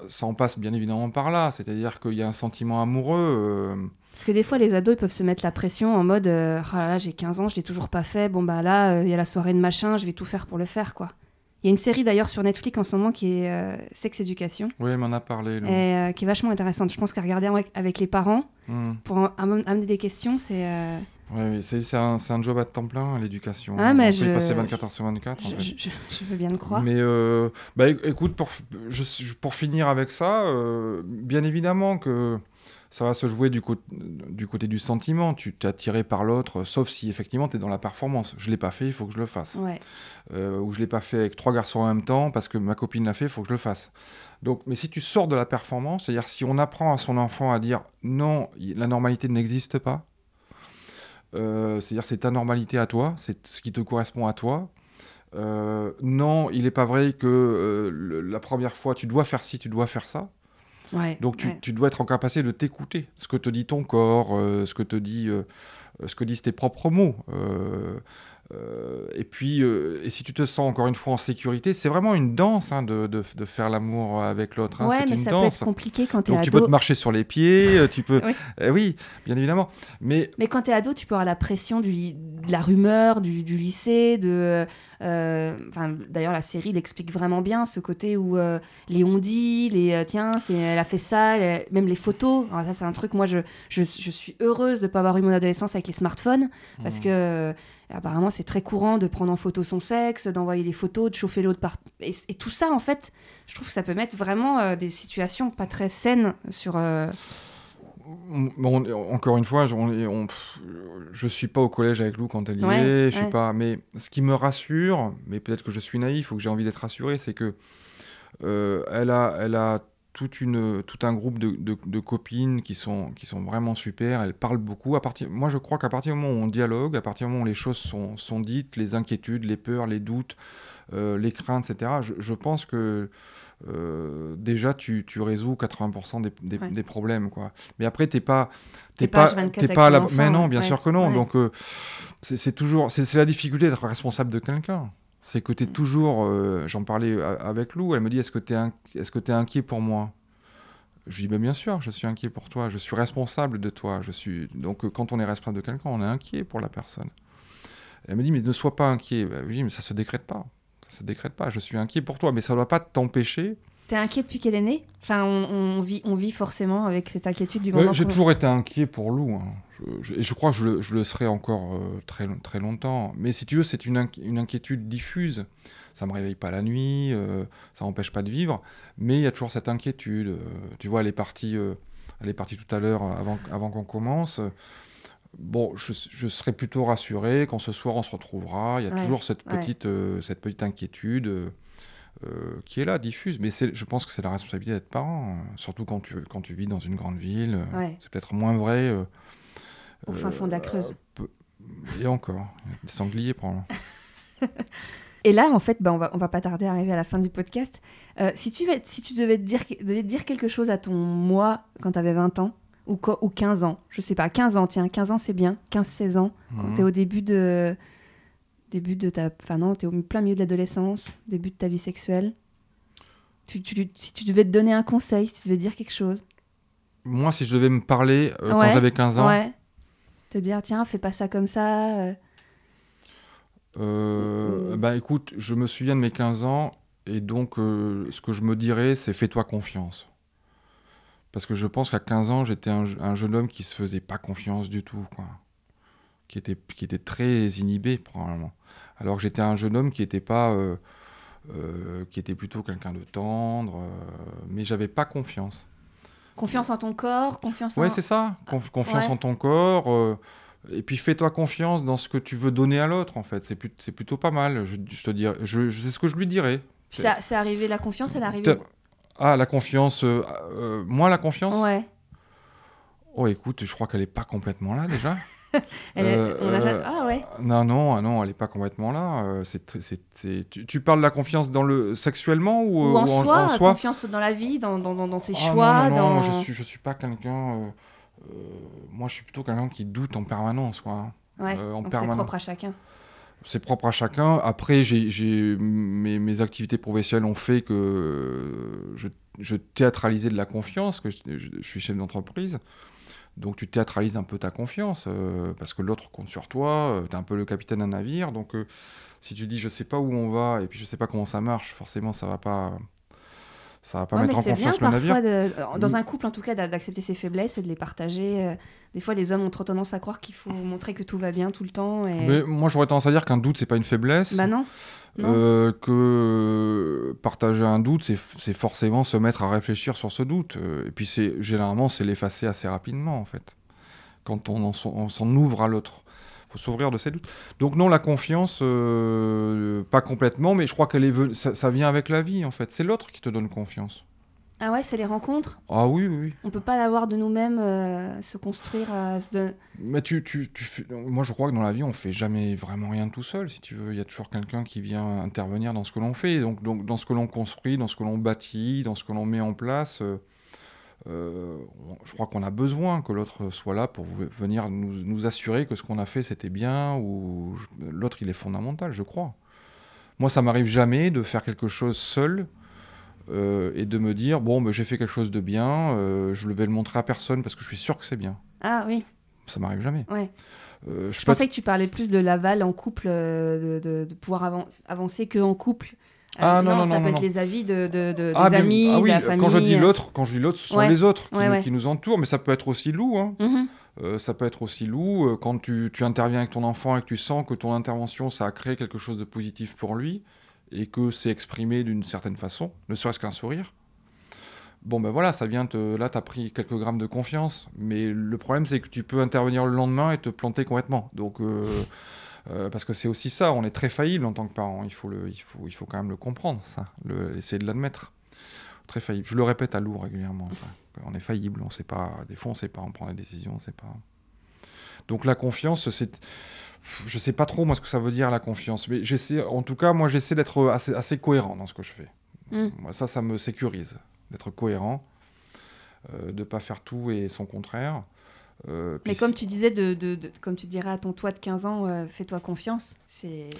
ça en passe bien évidemment par là. C'est-à-dire qu'il y a un sentiment amoureux. euh, Parce que des fois, les ados, peuvent se mettre la pression en mode euh, Ah là là, j'ai 15 ans, je l'ai toujours pas fait. Bon, bah là, euh, il y a la soirée de machin, je vais tout faire pour le faire, quoi. Il y a une série d'ailleurs sur Netflix en ce moment qui est euh, Sex Education, Oui, elle m'en a parlé. et euh, qui est vachement intéressante. Je pense qu'à regarder avec, avec les parents, Hmm. pour en- am- amener des questions, c'est. euh, Oui, c'est un, job à temps plein, l'éducation. Ah, mais On peut y je- passer 24 heures sur 24. en je, fait. je- je- je veux bien le croire. Mais euh, bah, éc- écoute, pour, je- je- pour finir avec ça, euh, bien évidemment que ça va se jouer du, cô- du côté du sentiment. Tu t'es attiré par l'autre, sauf si effectivement tu es dans la performance. Je l'ai pas fait, il faut que je le fasse. Ouais. Euh, ou je l'ai pas fait avec trois garçons en même temps parce que ma copine l'a fait, il faut que je le fasse. Donc, mais si tu sors de la performance, c'est-à-dire si on apprend à son enfant à dire non, la normalité n'existe pas, euh, c'est-à-dire c'est ta normalité à toi, c'est ce qui te correspond à toi. Euh, non, il n'est pas vrai que euh, le- la première fois tu dois faire ci, tu dois faire ça. Ouais. Donc tu, ouais. tu dois être en capacité de t'écouter, ce que te dit ton corps, euh, ce que te dit, euh, ce que disent tes propres mots. Euh, euh, et puis, euh, et si tu te sens encore une fois en sécurité, c'est vraiment une danse hein, de, de- de faire l'amour avec l'autre. hein, ouais, mais une ça peut danse. être compliqué quand t'es Donc tu ado. peux te marcher sur les pieds, euh, tu peux. Oui. Eh oui, bien évidemment. Mais Mais quand t'es ado, tu peux avoir la pression du, de la rumeur, du, du lycée, de. euh, d'ailleurs, la série l'explique vraiment bien, ce côté où euh, les on dit, les euh, tiens, c'est, elle a fait ça, elle même les photos. Alors ça, c'est un truc. Moi, je, je, je suis heureuse de pas avoir eu mon adolescence avec les smartphones, parce Mhm. que euh, apparemment, c'est très courant de prendre en photo son sexe, d'envoyer les photos, de chauffer l'autre par. Et, et tout ça, en fait, je trouve que ça peut mettre vraiment euh, des situations pas très saines sur. euh, on- on- encore une fois, je- on, je suis pas au collège avec Lou quand elle y Ouais, est. Je suis ouais. pas. Mais ce qui me rassure, mais peut-être que je suis naïf ou que j'ai envie d'être rassuré, c'est que Euh, elle, a, elle a toute une, tout un groupe de, de, copines qui sont, qui sont vraiment super. Elle parle beaucoup. À partir, moi, je crois qu'à partir du moment où on dialogue, à partir du moment où les choses sont, sont dites, les inquiétudes, les peurs, les doutes, euh, les craintes, etc., je, je pense que euh, déjà tu, tu, résous 80% des, des, des, problèmes quoi mais après t'es pas t'es pas t'es pas, à la mais non bien sûr que non donc euh, c'est toujours c'est la difficulté d'être responsable de quelqu'un c'est que tu es mm. toujours euh, j'en parlais avec Lou elle me dit est-ce que tu es, inquiet pour moi? Je lui dis ben, bien sûr je suis inquiet pour toi je suis responsable de toi je suis donc quand on est responsable de quelqu'un on est inquiet pour la personne elle me dit mais ne sois pas inquiet ben, oui mais ça se décrète pas ça se décrète pas. Je suis inquiet pour toi, mais ça ne doit pas t'empêcher. T'es inquiet depuis qu'elle est née? Enfin, on, vit, on vit forcément avec cette inquiétude du moment. J'ai toujours été inquiet pour Lou. Hein. Je, et je crois que je le, je le serai encore euh, très, très longtemps. Mais si tu veux, c'est une, une, inquiétude diffuse. Ça me réveille pas la nuit, euh, ça m'empêche pas de vivre. Mais il y a toujours cette inquiétude. Euh, tu vois, elle est partie, elle est partie tout à l'heure avant, avant qu'on commence bon, je, je, serais plutôt rassuré quand ce soir on se retrouvera. Il y a toujours cette petite, euh, cette petite inquiétude euh, euh, qui est là, diffuse. Mais je pense que c'est la responsabilité d'être parent, hein. surtout quand tu, quand tu vis dans une grande ville. C'est peut-être moins vrai. Au fin fond de la Creuse. Et encore, des sangliers probablement. Et là, en fait, bah, on, va, on va pas tarder à arriver à la fin du podcast. si, tu, si tu devais dire, devais dire quelque chose à ton moi quand tu avais 20 ans, ou, ou 15 ans, je sais pas, 15 ans, tiens, 15 ans c'est bien, 15-16 ans, quand mhm. tu es au début de, début de ta... Enfin non, tu es au plein milieu de l'adolescence, début de ta vie sexuelle. Tu, tu, si tu devais te donner un conseil, si tu devais dire quelque chose. Moi, si je devais me parler euh, quand j'avais 15 ans... Ouais. Te dire, tiens, fais pas ça comme ça. Euh... euh bah écoute, je me souviens de mes 15 ans, et donc euh, ce que je me dirais, c'est fais-toi confiance. Parce que je pense qu'à 15 ans, j'étais un, jeune homme qui se faisait pas confiance du tout, quoi. Qui était, qui était très inhibé, probablement. Alors que j'étais un jeune homme qui était pas. Euh, euh, qui était plutôt quelqu'un de tendre, euh, mais j'avais pas confiance. Confiance en ton corps, confiance en. Ouais, c'est ça. confiance en ton corps. et puis fais-toi confiance dans ce que tu veux donner à l'autre, en fait. C'est, plutôt pas mal. Je, te dirais, je, c'est ce que je lui dirais. c'est arrivé, la confiance, elle est arrivée ah, la confiance. Euh, euh, moi, la confiance Ouais. Oh, écoute, je crois qu'elle n'est pas complètement là déjà. Euh, ah ouais. Non, non, ah, non, elle n'est pas complètement là. c'est, tu, tu, parles de la confiance dans le sexuellement ou, ou en, soi, en, soi? Confiance dans la vie, dans, dans, dans ses ah, choix. Non, non, non, je suis, je suis pas quelqu'un. moi, je suis plutôt quelqu'un qui doute en permanence, quoi. Ouais. en donc c'est propre à chacun c'est propre à chacun. Après, j'ai, mes, mes, activités professionnelles ont fait que je, je théâtralisais de la confiance, que je, suis chef d'entreprise. Donc tu théâtralises un peu ta confiance, euh, parce que l'autre compte sur toi, euh, tu es un peu le capitaine d'un navire. Donc euh, si tu dis je sais pas où on va et puis je sais pas comment ça marche, forcément ça va pas ça va pas mettre en confiance le navire. De, dans mm. un couple, en tout cas, d'accepter ses faiblesses et de les partager. Euh, des fois, les hommes ont trop tendance à croire qu'il faut montrer que tout va bien tout le temps. Et... Mais moi, j'aurais tendance à dire qu'un doute, c'est pas une faiblesse. Bah non. Euh, que partager un doute, c'est forcément se mettre à réfléchir sur ce doute. Euh, et puis, c'est généralement, c'est l'effacer assez rapidement, en fait, quand on s'en ouvre à l'autre faut s'ouvrir de ses doutes. Donc non, la confiance, euh, pas complètement, mais je crois qu'elle est ça, ça, vient avec la vie en fait. C'est l'autre qui te donne confiance. Ah ouais, c'est les rencontres? Ah oui, oui. On peut pas l'avoir de nous-mêmes, euh, se construire. Euh, mais tu, tu, tu moi je crois que dans la vie, on fait jamais vraiment rien tout seul, si tu veux. Il y a toujours quelqu'un qui vient intervenir dans ce que l'on fait, donc, donc dans ce que l'on construit, dans ce que l'on bâtit, dans ce que l'on met en place. Euh, je crois qu'on a besoin que l'autre soit là pour venir nous, assurer que ce qu'on a fait c'était bien ou l'autre il est fondamental, je crois. Moi, ça m'arrive jamais de faire quelque chose seul euh, et de me dire bon, ben, j'ai fait quelque chose de bien, euh, je vais le montrer à personne parce que je suis sûr que c'est bien. Ah oui. Ça m'arrive jamais. Ouais. je, pensais que tu parlais plus de l'aval en couple, de, pouvoir avancer que en couple. Ah, non, non, ça peut être les avis de, de, ah, des amis, ah, oui, de la famille. Quand je dis l'autre, quand je dis l'autre, ce sont les autres qui, nous, entourent, mais ça peut être aussi Lou. Hein. Euh, ça peut être aussi Lou euh, quand tu, tu, interviens avec ton enfant et que tu sens que ton intervention, ça a créé quelque chose de positif pour lui et que c'est exprimé d'une certaine façon, ne serait-ce qu'un sourire. Bon ben voilà, ça vient te... là, tu as pris quelques grammes de confiance, mais le problème c'est que tu peux intervenir le lendemain et te planter complètement. Donc euh, euh, parce que c'est aussi ça, on est très faillible en tant que parent, il faut, le, il faut, il faut quand même le comprendre, ça, le, essayer de l'admettre. Très faillible. Je le répète à Lou régulièrement, ça. On est faillible, on sait pas. Des fois, on sait pas, on prend la décision, on sait pas. Donc la confiance, c'est. Je sais pas trop moi ce que ça veut dire la confiance, mais j'essaie, en tout cas, moi j'essaie d'être assez, assez, cohérent dans ce que je fais. Mm. Moi, ça, ça me sécurise d'être cohérent, euh, de pas faire tout et son contraire. Euh, mais comme tu disais, de, de- de- comme tu dirais à ton toi de 15 ans, euh, fais-toi confiance. C'est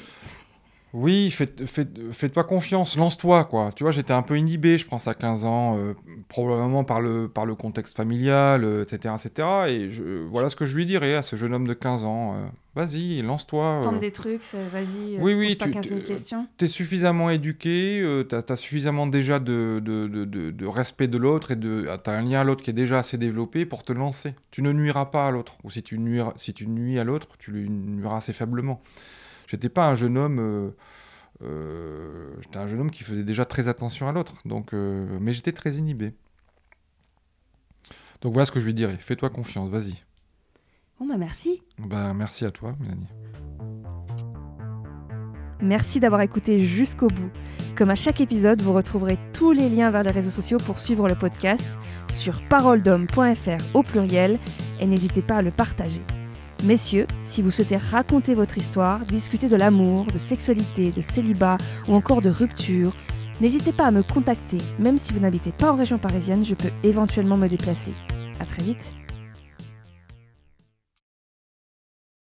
Oui, faites, faites, faites-toi confiance, lance-toi, quoi. Tu vois, j'étais un peu inhibé, je pense, à 15 ans, euh, probablement par le, par le contexte familial, euh, etc., etc. Et je, voilà ce que je lui dirais à ce jeune homme de 15 ans. euh, vas-y, lance-toi. tente des trucs, vas-y, Oui, oui, pas tu- 15 000 tu- questions. T'es suffisamment éduqué, euh, t'as as suffisamment déjà de, de, de, de- respect de l'autre et de t'as un lien à l'autre qui est déjà assez développé pour te lancer. Tu ne nuiras pas à l'autre. Ou si tu, nuiras, si tu nuis à l'autre, tu lui nuiras assez faiblement. J'étais pas un jeune homme... euh, euh, j'étais un jeune homme qui faisait déjà très attention à l'autre, donc, euh, mais j'étais très inhibé. Donc voilà ce que je lui dirais. Fais-toi confiance, vas-y. Bon bah merci. Ben, merci à toi, Mélanie. Merci d'avoir écouté jusqu'au bout. Comme à chaque épisode, vous retrouverez tous les liens vers les réseaux sociaux pour suivre le podcast sur paroledhomme.fr au pluriel et n'hésitez pas à le partager. Messieurs, si vous souhaitez raconter votre histoire, discuter de l'amour, de sexualité, de célibat ou encore de rupture, n'hésitez pas à me contacter. Même si vous n'habitez pas en région parisienne, je peux éventuellement me déplacer. À très vite.